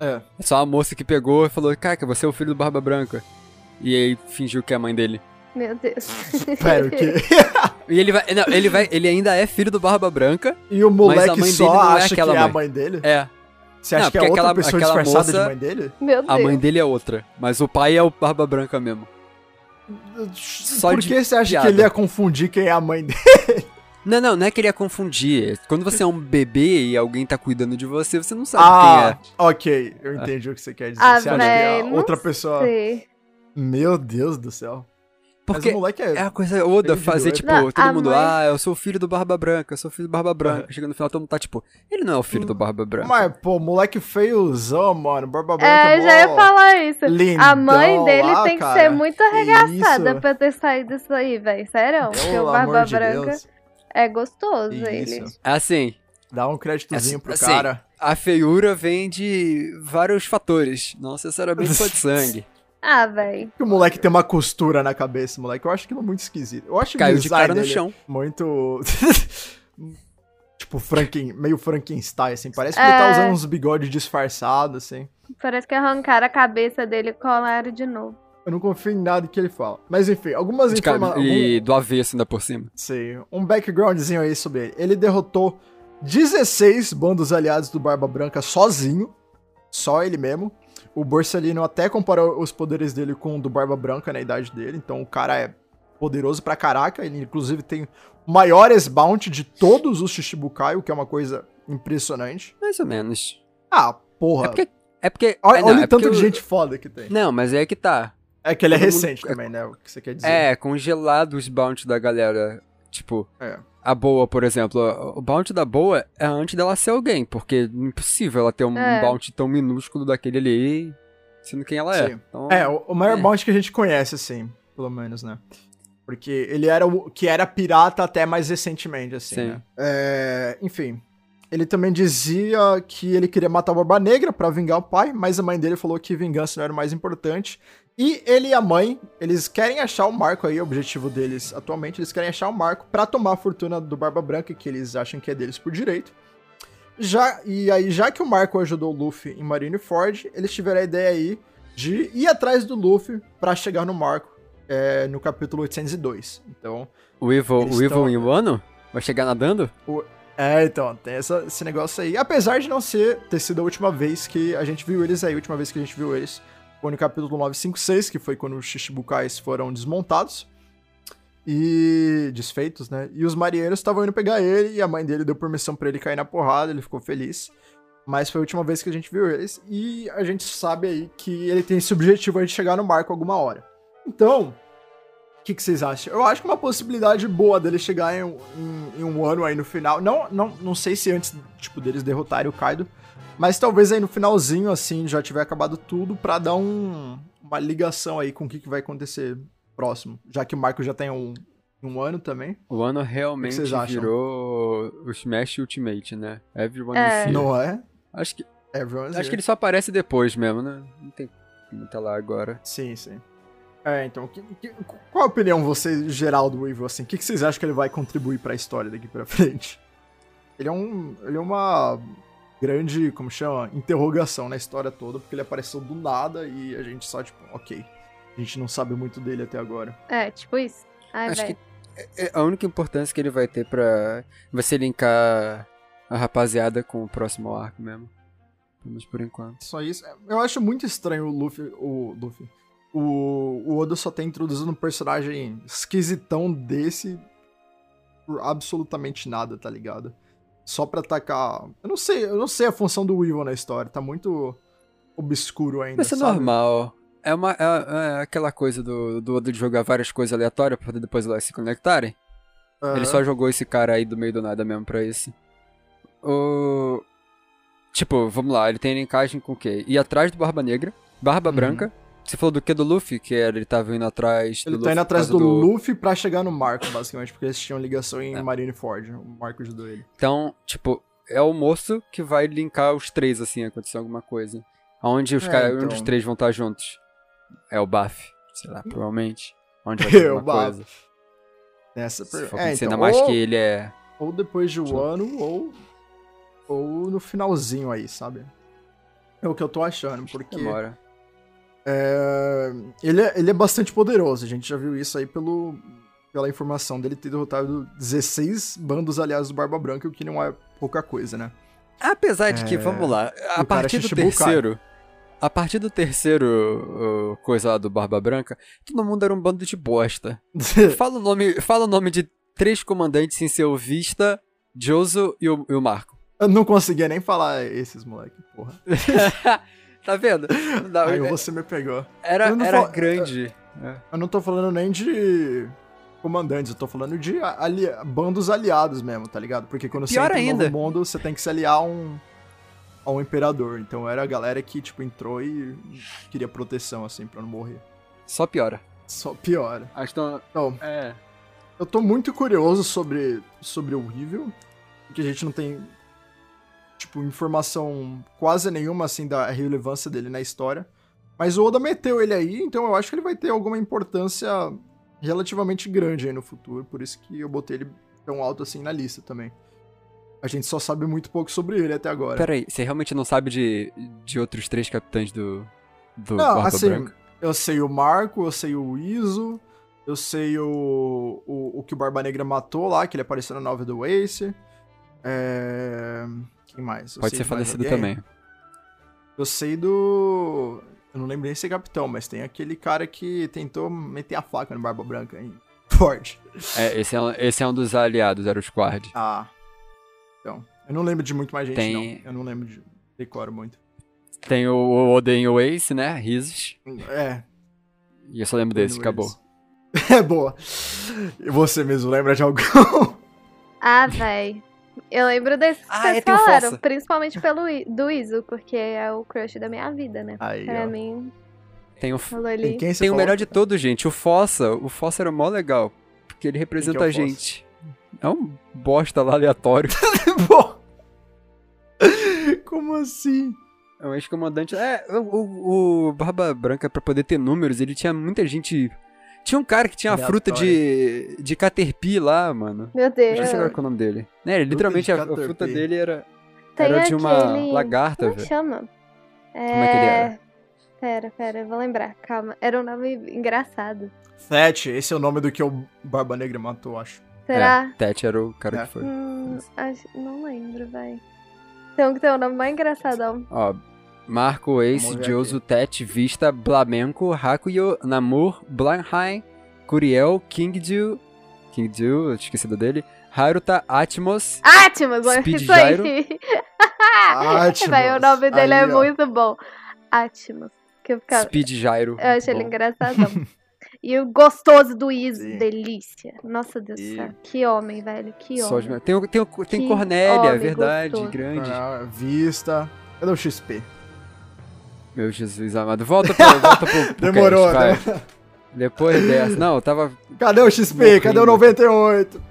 É. É só a moça que pegou e falou: Caca, você é o filho do Barba Branca. E aí fingiu que é a mãe dele. Meu Deus. Pera, o quê? e ele vai. Não, ele vai. Ele ainda é filho do Barba Branca. E o moleque só acha é que é a mãe dele? É. Você acha não, que é outra aquela, pessoa aquela disfarçada moça, de mãe dele? Meu Deus. A mãe dele é outra. Mas o pai é o Barba Branca mesmo. Só Por que você acha piada. que ele ia confundir quem é a mãe dele? Não, não, não é que ele ia confundir. Quando você é um bebê e alguém tá cuidando de você, você não sabe ah, quem é. Ok, eu entendi ah. o que você quer dizer. Ah, você acha que é outra pessoa. Sei. Meu Deus do céu. Porque é, é, a coisa Oda fazer, tipo, não, todo mundo, mãe... ah, eu sou o filho do Barba Branca, eu sou o filho do Barba Branca. Chega no final, todo mundo tá tipo, ele não é o filho do Barba Branca. Mas, pô, moleque feiozão, mano, Barba Branca é, já ia falar isso. Lindão a mãe dele lá, tem que cara. ser muito arregaçada isso. pra ter saído isso aí, velho. Sério? Porque o Barba de Branca... Deus. É gostoso Isso. ele. É assim. Dá um créditozinho é, pro assim, cara. A feiura vem de vários fatores, não necessariamente só de sangue. Ah, velho. O moleque tem uma costura na cabeça, moleque. Eu acho que é muito esquisito. Eu acho Caiu de cara no chão. Muito. tipo, Franken... meio Frankenstein, assim. Parece que é... ele tá usando uns bigodes disfarçados, assim. Parece que arrancaram a cabeça dele e colaram de novo. Eu não confio em nada que ele fala. Mas enfim, algumas informações. E do avesso ainda por cima. Sim. Um backgroundzinho aí sobre ele. Ele derrotou 16 bandos aliados do Barba Branca sozinho. Só ele mesmo. O Borsalino até comparou os poderes dele com o do Barba Branca na idade dele. Então o cara é poderoso pra caraca. Ele inclusive tem o maior S-Bounty de todos os Shichibukai, o que é uma coisa impressionante. Mais ou menos. Ah, porra. É porque. É porque olha, é, não, olha é tanto de gente foda que tem. Não, mas é que tá. É que ele é recente mundo... também, né? O que você quer dizer. É, congelado os bounty da galera. Tipo, é. a boa, por exemplo. O bounty da boa é antes dela ser alguém, porque é impossível ela ter um é. bounty tão minúsculo daquele ali, sendo quem ela é. Então, é, o, o maior é. bounty que a gente conhece, assim, pelo menos, né? Porque ele era o que era pirata até mais recentemente, assim, Sim. né? É, enfim. Ele também dizia que ele queria matar a Barba Negra para vingar o pai, mas a mãe dele falou que vingança não era o mais importante e ele e a mãe, eles querem achar o Marco aí, o objetivo deles atualmente, eles querem achar o Marco para tomar a fortuna do Barba Branca, que eles acham que é deles por direito. Já, e aí, já que o Marco ajudou o Luffy em Marineford, eles tiveram a ideia aí de ir atrás do Luffy para chegar no marco é, no capítulo 802. Então. O Evil, o Evil tão... em Wano? Vai chegar nadando? O... É, então, tem essa, esse negócio aí. Apesar de não ser ter sido a última vez que a gente viu eles aí, a última vez que a gente viu eles foi no capítulo 956, que foi quando os Shichibukais foram desmontados e desfeitos, né? E os marinheiros estavam indo pegar ele e a mãe dele deu permissão para ele cair na porrada, ele ficou feliz. Mas foi a última vez que a gente viu eles e a gente sabe aí que ele tem esse objetivo de chegar no marco alguma hora. Então, o que, que, vocês acham? Eu acho que uma possibilidade boa dele chegar em, em, em, um ano aí no final. Não, não, não sei se antes, tipo, deles derrotarem o Kaido. Mas talvez aí no finalzinho, assim, já tiver acabado tudo para dar um, uma ligação aí com o que, que vai acontecer próximo. Já que o Marco já tem um, um ano também. O ano realmente o virou o Smash Ultimate, né? Everyone é. is here. Não é? Acho que. Everyone acho here. que ele só aparece depois mesmo, né? Não tem como tá lá agora. Sim, sim. É, então, que, que, qual a opinião você, geral do Weevil, assim? O que, que vocês acham que ele vai contribuir para a história daqui pra frente? Ele é um. Ele é uma grande, como chama? Interrogação na história toda, porque ele apareceu do nada e a gente só, tipo, ok. A gente não sabe muito dele até agora. É, tipo isso. Ai, Acho véio. que é, é a única importância que ele vai ter pra. Vai ser linkar a rapaziada com o próximo arco mesmo. Pelo menos por enquanto. Só isso. Eu acho muito estranho o Luffy. O Luffy o, o Oda só tá introduzindo um personagem esquisitão desse por absolutamente nada, tá ligado? Só pra atacar. Eu não sei, eu não sei a função do Weevil na história, tá muito obscuro ainda. Isso é normal. É, uma, é, é, aquela coisa do, do de jogar várias coisas aleatórias pra depois elas se conectarem. Uhum. Ele só jogou esse cara aí do meio do nada mesmo pra isso. O. Tipo, vamos lá, ele tem linkagem com o quê? Ir atrás do Barba Negra, Barba uhum. Branca, você falou do que do Luffy? Que era, ele tava indo atrás Ele tá Luffy indo atrás do, do, Luffy pra chegar no Marco, basicamente, porque eles tinham ligação em é. Marineford. O Marco ajudou ele. Então, tipo, é o moço que vai linkar os três, assim, acontecer alguma coisa. Onde os, é, cara, então... onde os três vão estar juntos? É o Buff, sei lá, provavelmente. Onde vai ter alguma coisa. Nessa per... é, então, ainda mais ou, que ele é... Ou depois de um ano, ou... Ou no finalzinho aí, sabe? É o que eu tô achando, porque... Demora. É, ele, é, ele é bastante poderoso, a gente já viu isso aí pelo, pela informação dele ter derrotado 16 bandos aliados do Barba Branca, o que não é pouca coisa, né? Apesar de que, é... vamos lá, a partir do terceiro. A partir do terceiro uh, coisa lá do Barba Branca, todo mundo era um bando de bosta. fala, o nome, fala o nome de três comandantes em seu Vista, Joso e o, e o Marco. Eu não conseguia nem falar esses moleque, porra. Tá vendo? Não, Aí você me pegou. Era, era fal... grande. Eu, é. eu não tô falando nem de comandantes, eu tô falando de ali... bandos aliados mesmo, tá ligado? Porque quando Pior você entra ainda. no novo mundo, você tem que se aliar a um, a um imperador. Então era a galera que, tipo, entrou e queria proteção, assim, pra não morrer. Só piora. Só piora. Acho que então, é. Eu tô muito curioso sobre, sobre o Weevil, porque a gente não tem tipo, informação quase nenhuma, assim, da relevância dele na história. Mas o Oda meteu ele aí, então eu acho que ele vai ter alguma importância relativamente grande aí no futuro, por isso que eu botei ele tão alto assim na lista também. A gente só sabe muito pouco sobre ele até agora. Peraí, você realmente não sabe de, de outros três capitães do, do não, assim, Branca? Eu sei o Marco, eu sei o Iso, eu sei o, o, o que o Barba Negra matou lá, que ele apareceu na nova do Ace. É... Quem mais? Eu Pode ser falecido também. Eu sei do. Eu não lembro nem ser capitão, mas tem aquele cara que tentou meter a faca no Barba Branca em Forte. É, esse é, um, esse é um dos aliados, era o Squad. Ah. Então. Eu não lembro de muito mais gente, tem... não. Eu não lembro de. Decoro muito. Tem o Oden e o Ace, né? Rises. É. E eu só lembro desse, acabou. É boa. E você mesmo lembra de algum? Ah, véi. Eu lembro desses que ah, vocês é, falaram, principalmente pelo do Iso, porque é o crush da minha vida, né? Aí, pra ó. mim. Tem o, tem, tem o melhor de todos, gente. O Fossa. O Fossa era mó legal. Porque ele representa é a gente. É um bosta lá aleatório. Como assim? É um ex-comandante. É, o, o, Barba Branca, pra poder ter números, ele tinha muita gente tinha um cara que tinha uma fruta de, de caterpie lá, mano. Meu Deus. Não sei qual é o nome dele. Né, literalmente a, a, fruta dele era, era de uma lagarta, velho. Como chama? É... Como é que ele era? Pera, pera, eu vou lembrar, calma. Era um nome engraçado. Thet, esse é o nome do que o Barba Negra matou, acho. Será? É, Tete era o cara É. que foi. Hum, acho- não lembro, vai. Tem um que tem um nome mais engraçadão. Ó, Marco Ace, Dioso, Tete, Vista, Blamenco, Hakuyo, Namur, Blanheim, Curiel, Kingju, Kingju, eu esqueci do dele, Haruta, Atmos, Atmos, Speed isso aí. Gyro. Atmos. Vai, o nome dele Aí, é ó. muito bom. Atmos. Que eu, ficava, Speed Gyro. eu achei ele engraçadão. e o gostoso do Sim. delícia. Nossa Deus do E- céu. Que homem, velho. Que Só homem. de- Tem, tem, tem Que Cornélia, verdade, gostoso. grande. Ah, Vista. Cadê o XP? Meu Jesus amado. Volta pro, volta pro, pro Demorou, cast, né? Depois dessa. Não, eu tava. Cadê o XP? Morrendo. Cadê o 98?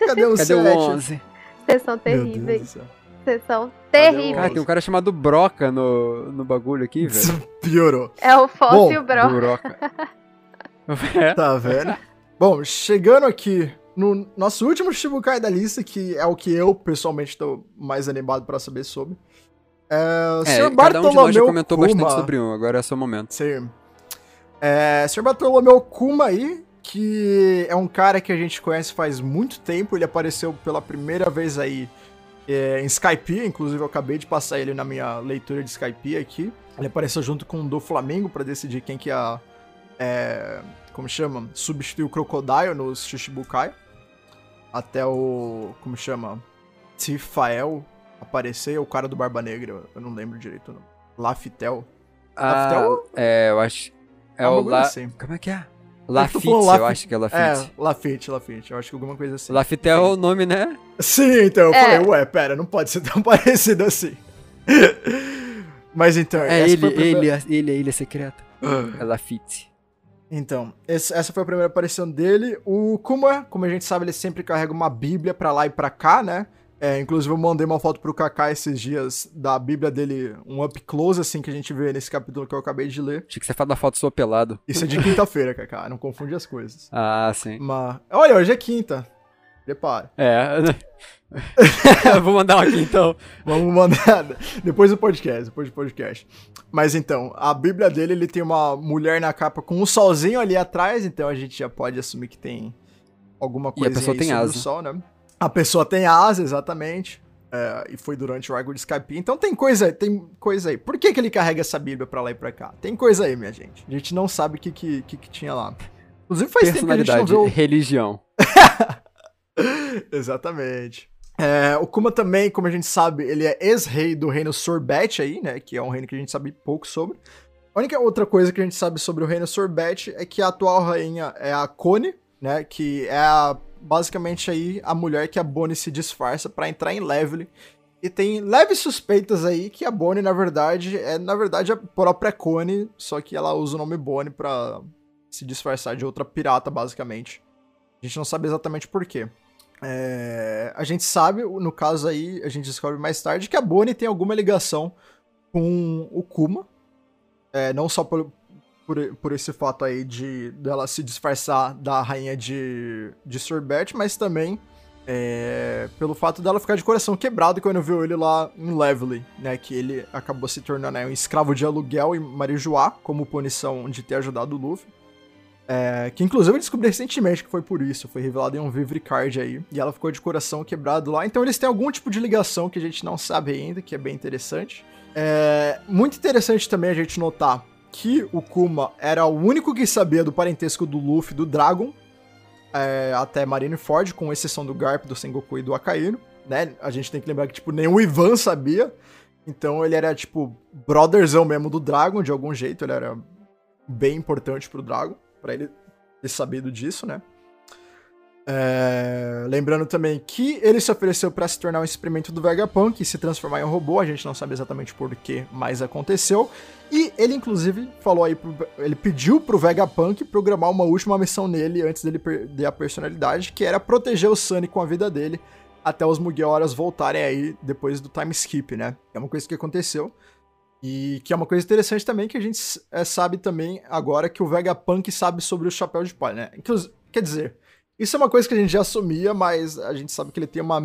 Cadê o Cadê 7? o 11? Vocês são terríveis. Vocês são terríveis. Cara, tem um cara chamado Broca no, no bagulho aqui, velho. Piorou. É o fóssil, Bom, bro. Broca. É. Tá vendo? Bom, chegando aqui no nosso último Shibukai da lista, que é o que eu pessoalmente tô mais animado pra saber sobre. É, o É, Sr. cada um de nós já Bartolomeu comentou Kuma. bastante sobre um, agora é seu momento. Sim. É, Sr. Bartolomeu Kuma aí, que é um cara que a gente conhece faz muito tempo, ele apareceu pela primeira vez aí é, em Skype, inclusive eu acabei de passar ele na minha leitura de Skype aqui. Ele apareceu junto com o do Flamengo pra decidir quem que ia, é, como chama, substituir o Crocodile no Shishibukai. Até o, como chama, Tifael aparecer, o cara do Barba Negra, eu não lembro direito o nome. Lafitel. Ah, Laftel? é, eu acho. É É o La... assim. Como é que é? Lafitte, eu Lafi- acho que é É, Lafitte. Lafitte, Lafitte. Eu acho que alguma coisa assim. Lafitte é o nome, né? Sim, então eu É. falei, ué, pera, não pode ser tão parecido assim. Mas então, É essa ele, foi a primeira- ele, a- ele, a ilha secreta. É Lafitte. Então, esse- essa foi a primeira aparição dele. O Kuma, como a gente sabe, ele sempre carrega uma bíblia pra lá e pra cá, né? É, inclusive eu mandei uma foto pro Kaká esses dias da bíblia dele, um up close, assim, que a gente vê nesse capítulo que eu acabei de ler. Achei que você fala da foto sua pelado. Isso é de quinta-feira, Kaká, não confunde as coisas. Ah, sim. Mas, olha, hoje é quinta. Prepara. É. Vou mandar um aqui então. Vamos mandar depois do podcast, depois do podcast. Mas então, a Bíblia dele, ele tem uma mulher na capa com um solzinho ali atrás, então a gente já pode assumir que tem alguma E a coisa pessoa tem asa. o sol, né? A pessoa tem asa, exatamente. É, e foi durante o arco de Skype. Então tem coisa, tem coisa aí. Por que, que ele carrega essa Bíblia pra lá e pra cá? Tem coisa aí, minha gente. A gente não sabe o que, que, que, que tinha lá. Inclusive faz tempo que a gente não Personalidade, vê o... religião. Exatamente. É, o Kuma também, como a gente sabe, ele é ex-rei do reino Sorbet aí, né? Que é um reino que a gente sabe pouco sobre. A única outra coisa que a gente sabe sobre o reino Sorbet é que a atual rainha é a Kone, né? Que é a- basicamente aí a mulher que a Bonnie se disfarça pra entrar em Levely. E tem leves suspeitas aí que a Bonnie, na verdade, é na verdade a própria Kone, só que ela usa o nome Bonnie pra se disfarçar de outra pirata, basicamente. A gente não sabe exatamente por quê. É, a gente sabe, no caso aí, a gente descobre mais tarde que a Bonnie tem alguma ligação com o Kuma. É, não só por, por, por esse fato aí de dela se disfarçar da rainha de, de Sorbet, mas também é, pelo fato dela ficar de coração quebrado quando viu ele lá em Levely, né? Que ele acabou se tornando aí, um escravo de aluguel em Marijuá, como punição de ter ajudado o Luffy. É, que inclusive eu descobri recentemente que foi por isso, foi revelado em um Vivre Card aí, e ela ficou de coração quebrado lá. Então eles têm algum tipo de ligação que a gente não sabe ainda, que é bem interessante. É muito interessante também a gente notar que o Kuma era o único que sabia do parentesco do Luffy do Dragon, é, até Marineford, com exceção do Garp, do Sengoku e do Akainu, né? A gente tem que lembrar que, tipo, o Ivan sabia. Então ele era, tipo, brotherzão mesmo do Dragon, de algum jeito, ele era bem importante pro Dragon, pra ele ter sabido disso, né? É, lembrando também que ele se ofereceu para se tornar um experimento do Vegapunk e se transformar em um robô, a gente não sabe exatamente por que, mas aconteceu. E ele, inclusive, falou aí, pro, ele pediu pro Vegapunk programar uma última missão nele antes dele perder a personalidade, que era proteger o Sunny com a vida dele até os Mugiwaras voltarem aí depois do time skip, né? É uma coisa que aconteceu. E que é uma coisa interessante também que a gente é, sabe também agora que o Vegapunk sabe sobre o Chapéu de Palha, né? Inclusive, quer dizer, isso é uma coisa que a gente já assumia, mas a gente sabe que ele tem uma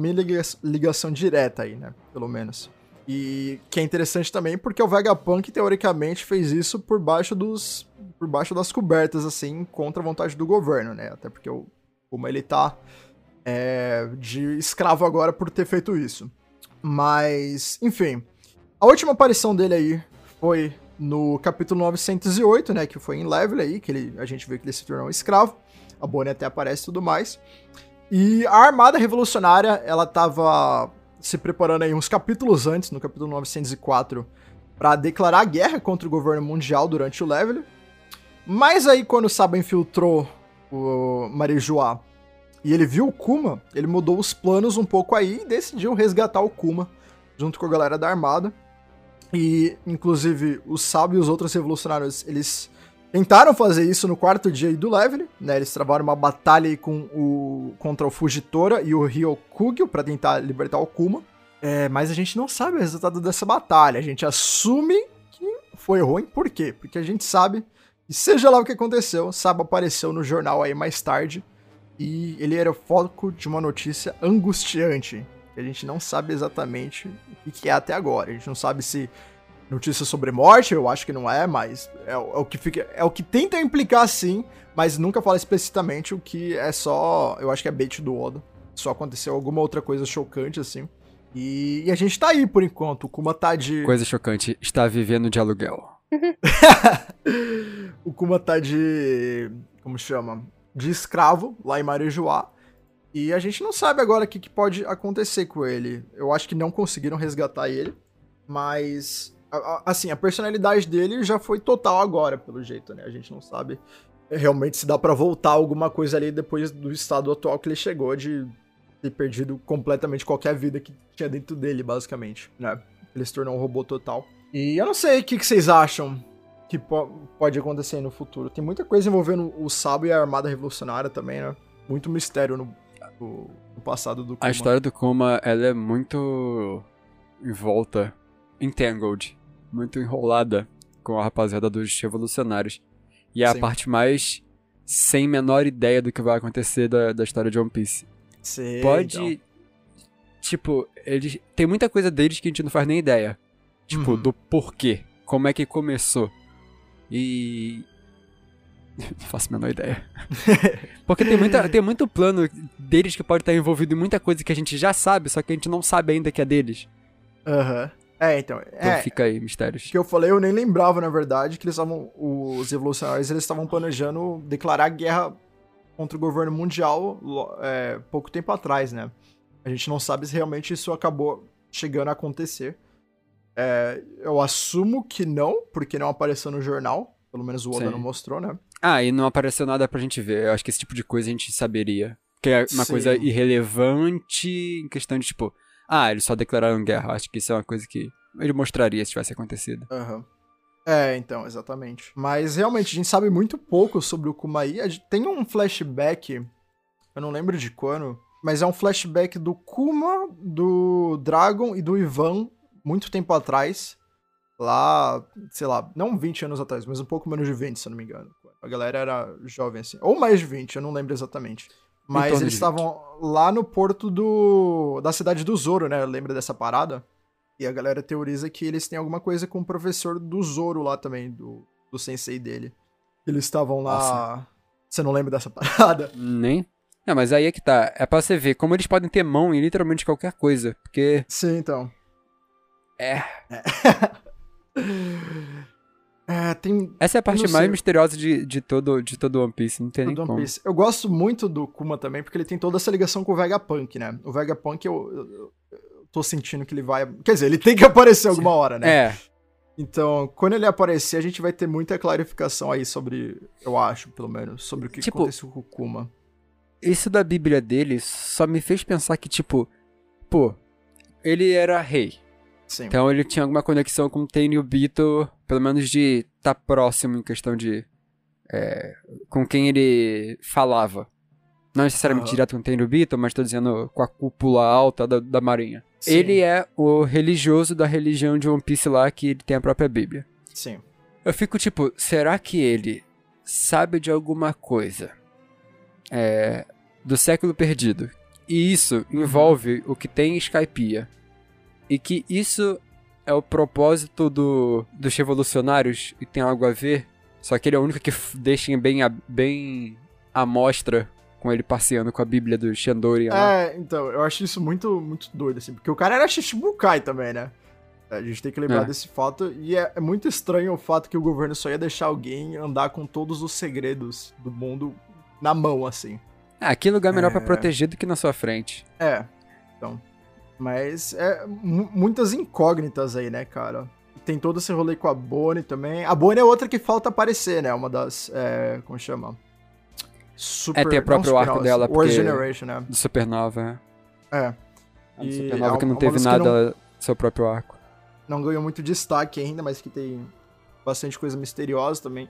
ligação direta aí, né? Pelo menos. E que é interessante também porque o Vegapunk, teoricamente, fez isso por baixo dos. por baixo das cobertas, assim, contra a vontade do governo, né? Até porque o Kuma ele tá é, de escravo agora por ter feito isso. Mas, enfim. A última aparição dele aí foi no capítulo 908, né? Que foi em Level aí, que ele, a gente vê que ele se tornou um escravo. A Bonnie até aparece e tudo mais. E a Armada Revolucionária, ela tava se preparando aí uns capítulos antes, no capítulo 904, para declarar guerra contra o governo mundial durante o Level. Mas aí, quando o Saba infiltrou o Marijuá e ele viu o Kuma, ele mudou os planos um pouco aí e decidiu resgatar o Kuma junto com a galera da Armada. E, inclusive, o Saba e os outros revolucionários, eles tentaram fazer isso no quarto dia do Level, né? Eles travaram uma batalha com o, contra o Fugitora e o Ryokugyo para tentar libertar o Kuma. É, mas a gente não sabe o resultado dessa batalha. A gente assume que foi ruim. Por quê? Porque a gente sabe que, seja lá o que aconteceu, Saba apareceu no jornal aí mais tarde e ele era foco de uma notícia angustiante. A gente não sabe exatamente o que é até agora. A gente não sabe se notícia sobre morte, eu acho que não é, mas é, é, o que fica, é o que tenta implicar sim, mas nunca fala explicitamente o que é só, eu acho que é bait do Oda. Só aconteceu alguma outra coisa chocante assim. E, e, a gente tá aí por enquanto. O Kuma tá de. Coisa chocante, está vivendo de aluguel. o Kuma tá de. Como chama? De escravo lá em Marejoá. E a gente não sabe agora o que, que pode acontecer com ele. Eu acho que não conseguiram resgatar ele. Mas assim, a personalidade dele já foi total agora, pelo jeito, né? A gente não sabe realmente se dá para voltar alguma coisa ali depois do estado atual que ele chegou de ter perdido completamente qualquer vida que tinha dentro dele, basicamente, né? Ele se tornou um robô total. E eu não sei o que, que vocês acham que po pode acontecer no futuro. Tem muita coisa envolvendo o Sabo e a Armada Revolucionária também, né? Muito mistério no, no, no passado do Kuma. A história do Kuma, ela é muito em volta, entangled muito enrolada com a rapaziada dos revolucionários. E é Sim. a parte mais sem menor ideia do que vai acontecer da, da história de One Piece. Sim, Pode. Então. Tipo, eles. Tem muita coisa deles que a gente não faz nem ideia. Tipo, uhum. do porquê. Como é que começou. E. Não faço a menor ideia. Porque tem, muita, tem muito plano deles que pode estar envolvido em muita coisa que a gente já sabe, só que a gente não sabe ainda que é deles. Aham. Uhum. É, então. Então é, fica aí, mistérios. Que eu falei, eu nem lembrava, na verdade, que eles estavam. Os evolucionários eles estavam planejando declarar guerra contra o governo mundial é, pouco tempo atrás, né? A gente não sabe se realmente isso acabou chegando a acontecer. É, eu assumo que não, porque não apareceu no jornal. Pelo menos o Oda Sim. não mostrou, né? Ah, e não apareceu nada pra gente ver. Eu acho que esse tipo de coisa a gente saberia. Que é uma Sim. coisa irrelevante em questão de, tipo, ah, eles só declararam guerra. Acho que isso é uma coisa que ele mostraria se tivesse acontecido. Uhum. É, então, exatamente. Mas realmente, a gente sabe muito pouco sobre o Kumaí. Tem um flashback, eu não lembro de quando, mas é um flashback do Kuma, do Dragon e do Ivan, muito tempo atrás. Lá, sei lá, não 20 anos atrás, mas um pouco menos de 20, se eu não me engano. A galera era jovem assim. Ou mais de 20, eu não lembro exatamente. Mas eles estavam lá no porto do da cidade do Zoro, né? Lembra dessa parada? E a galera teoriza que eles têm alguma coisa com o professor do Zoro lá também, do, do sensei dele. Eles estavam lá. Nossa. Você não lembra dessa parada? Nem. Não, mas aí é que tá. É pra você ver como eles podem ter mão em literalmente qualquer coisa. Porque. Sim, então. É. é. É, tem. Essa é a parte mais misteriosa de, de, todo, de todo One Piece, não tem nem como. Piece. Eu gosto muito do Kuma também, porque ele tem toda essa ligação com o Vegapunk, né? O Vegapunk, eu, eu, eu tô sentindo que ele vai. Quer dizer, ele tem que aparecer alguma hora, né? É. Então, quando ele aparecer, a gente vai ter muita clarificação aí sobre, eu acho, pelo menos, sobre o que tipo, aconteceu com o Kuma. Isso da Bíblia dele só me fez pensar que, tipo, pô, ele era rei. Sim. Então ele tinha alguma conexão com o Tenryubito, pelo menos de estar tá próximo em questão de. É, com quem ele falava. Não necessariamente uhum. direto com o Tenryubito, mas estou dizendo com a cúpula alta da, da marinha. Sim. Ele é o religioso da religião de One Piece lá, que ele tem a própria Bíblia. Sim. Eu fico tipo, será que ele sabe de alguma coisa é, do século perdido? E isso uhum. envolve o que tem em Skypiea e que isso é o propósito do, dos revolucionários e tem algo a ver. Só que ele é o único que deixa bem, a, bem à mostra com ele passeando com a Bíblia do Shandori. É, então, eu acho isso muito, muito doido, assim, porque o cara era Shichibukai também, né? A gente tem que lembrar é. desse fato, e é, é, muito estranho o fato que o governo só ia deixar alguém andar com todos os segredos do mundo na mão, assim. Ah, que lugar melhor é... para proteger do que na sua frente. É, então. Mas é muitas incógnitas aí, né, cara? Tem todo esse rolê com a Bonnie também. A Bonnie é outra que falta aparecer, né? Uma das. É, como chama? Super, é, tem o próprio arco dela. Porque... Generation, né? Do Supernova, é. É. A Supernova é que não teve nada não, seu próprio arco. Não ganhou muito destaque ainda, mas que tem bastante coisa misteriosa também.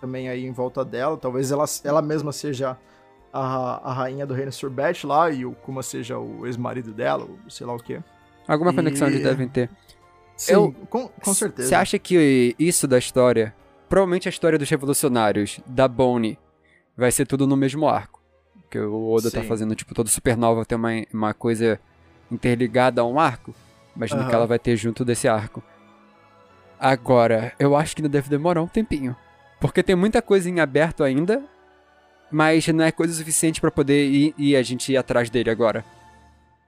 Também aí em volta dela. Talvez ela, ela mesma seja a, a rainha do reino Surbet lá e o Kuma seja o ex-marido dela, ou sei lá o quê. Alguma e... conexão eles devem ter. Sim, Eu, com, com certeza. Você acha que isso da história, provavelmente a história dos revolucionários, da Bonnie, vai ser tudo no mesmo arco? Que o Oda tá Sim. tá fazendo, tipo, todo Supernova tem uma, uma coisa interligada a um arco. Imagino uhum. que ela vai ter junto desse arco. Agora, eu acho que ainda deve demorar um tempinho. Porque tem muita coisa em aberto ainda mas não é coisa suficiente para poder ir e a gente ir atrás dele agora.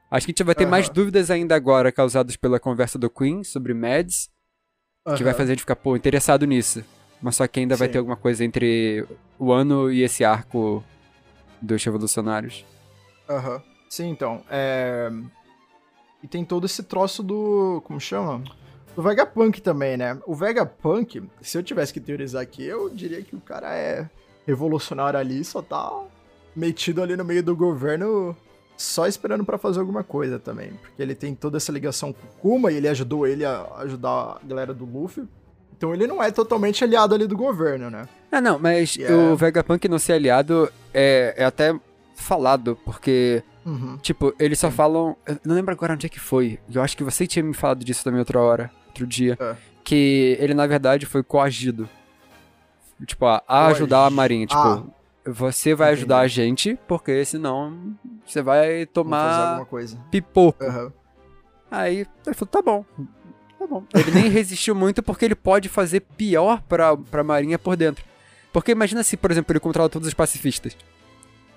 Acho que a gente vai ter uhum. mais dúvidas ainda agora causadas pela conversa do Queen sobre Mads, uhum. que vai fazer a gente ficar, pô, interessado nisso. Mas só que ainda Sim. vai ter alguma coisa entre o ano e esse arco dos revolucionários. Aham. Uhum. Sim, então. É... E tem todo esse troço do. Como chama? Do Vegapunk também, né? O Vegapunk, se eu tivesse que teorizar aqui, eu diria que o cara é revolucionário ali só tá metido ali no meio do governo só esperando para fazer alguma coisa também. Porque ele tem toda essa ligação com o Kuma e ele ajudou ele a ajudar a galera do Luffy. Então ele não é totalmente aliado ali do governo, né? Ah, não, mas yeah. o Vegapunk não ser aliado é, é até falado, porque, uhum. tipo, eles só falam. Eu não lembro agora onde é que foi. Eu acho que você tinha me falado disso também outra hora, outro dia. É. Que ele, na verdade, foi coagido Tipo, a, a ajudar a Marinha. Tipo, ah, você vai entendi. ajudar a gente, porque senão você vai tomar pipoco. Uhum. Aí ele falou, tá bom. Tá bom. Ele nem resistiu muito porque ele pode fazer pior pra, pra Marinha por dentro. Porque imagina se, por exemplo, ele controla todos os pacifistas.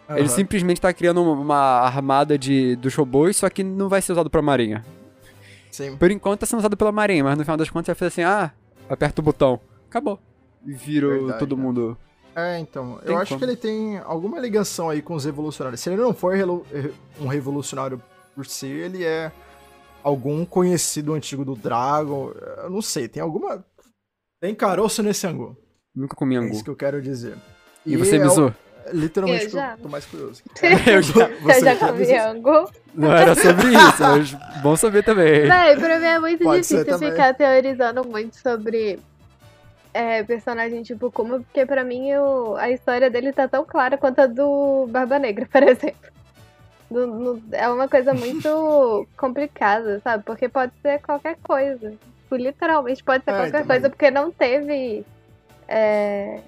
Uhum. Ele simplesmente tá criando uma armada de, dos robôs, só que não vai ser usado pra Marinha. Sim. Por enquanto tá sendo usado pela Marinha, mas no final das contas vai fazer assim, ah, aperta o botão. Acabou virou Verdade, todo né? mundo. É, então. Tem eu acho como. que ele tem alguma ligação aí com os revolucionários. Se ele não for um revolucionário por si, ele é algum conhecido antigo do Dragon. Eu não sei, tem alguma. Tem caroço nesse angu. Nunca comi angu. É isso que eu quero dizer. E, e você é bisou? Literalmente, eu, já. tô mais curioso. eu já, você já comi angu. Não era sobre isso, mas bom saber também. Véi, pra mim é muito Pode difícil ficar teorizando muito sobre é, personagem tipo Kuma, porque pra mim eu, a história dele tá tão clara quanto a do Barba Negra, por exemplo. Do, no, é uma coisa muito complicada, sabe? Porque pode ser qualquer coisa. Tipo, literalmente pode ser é, qualquer também. coisa, porque não teve é,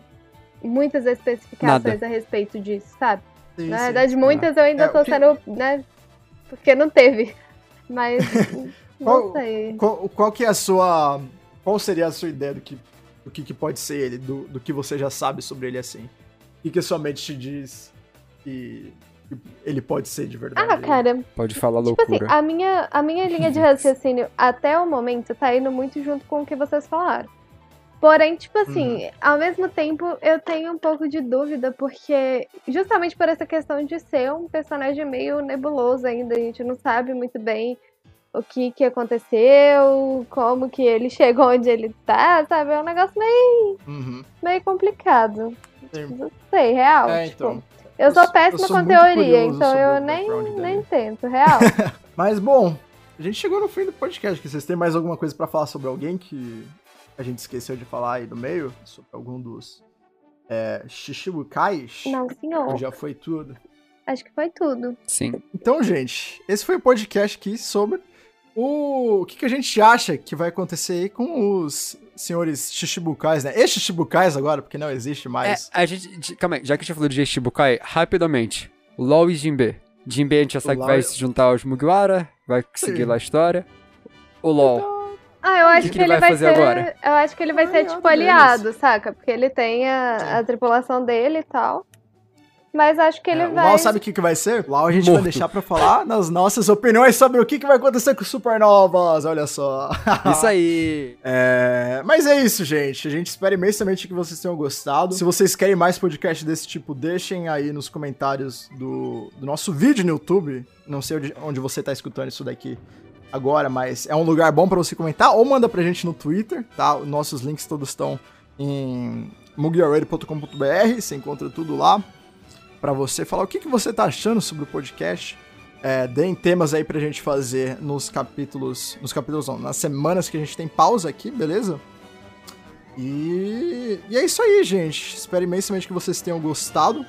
muitas especificações Nada. a respeito disso, sabe? Sim, Na verdade, sim. muitas eu ainda é, tô que... sendo, né? Porque não teve. Mas. qual, não sei. Qual, qual que é a sua. Qual seria a sua ideia do que do que, que pode ser ele, do, do que você já sabe sobre ele assim. O que, que a sua mente te diz que, que ele pode ser de verdade? Ah, cara. Pode falar tipo assim, loucura. Assim, a minha, a minha linha de raciocínio até o momento tá indo muito junto com o que vocês falaram. Porém, tipo assim, uhum. ao mesmo tempo eu tenho um pouco de dúvida, porque justamente por essa questão de ser um personagem meio nebuloso ainda, a gente não sabe muito bem o que que aconteceu, como que ele chegou onde ele tá, sabe? É um negócio meio, uhum. meio complicado. Sim. Não sei, real. É, tipo, então. Eu sou péssima eu sou com teoria, então eu nem, nem tento, real. Mas bom, a gente chegou no fim do podcast. Vocês têm mais alguma coisa para falar sobre alguém que a gente esqueceu de falar aí no meio? Sobre algum dos é, Shishibukais? Não, senhor. Ou já foi tudo? Acho que foi tudo. Sim. Então, gente, esse foi o podcast aqui sobre o, o que, que a gente acha que vai acontecer aí com os senhores Shishibukais, né? Ex-Shishibukais agora, porque não existe mais. É, a gente. Calma aí, já que a gente falou de Shichibukai, rapidamente. LOL e Jinbe. Jinbe a gente já sabe que vai se juntar aos Mugiwara, vai seguir Sim. lá a história. O LOL. Ah, eu acho que, que, ele, ele, vai, fazer ser, agora? Eu acho que ele vai ser tipo aliado, deles. saca? Porque ele tem a, a tripulação dele e tal. Mas acho que ele é, vai. O Lau sabe o que, que vai ser? O Lau a gente Morto. vai deixar pra falar nas nossas opiniões sobre o que, que vai acontecer com supernovas. Olha só. Isso aí. É... Mas é isso, gente. A gente espera imensamente que vocês tenham gostado. Se vocês querem mais podcast desse tipo, deixem aí nos comentários do, do nosso vídeo no YouTube. Não sei onde, onde você tá escutando isso daqui agora, mas é um lugar bom para você comentar. Ou manda pra gente no Twitter, tá? Nossos links todos estão em mugiarradio.com.br. Você encontra tudo lá para você falar o que, que você tá achando sobre o podcast. É, deem temas aí pra gente fazer nos capítulos. Nos capítulos não, nas semanas que a gente tem pausa aqui, beleza? E, e é isso aí, gente. Espero imensamente que vocês tenham gostado.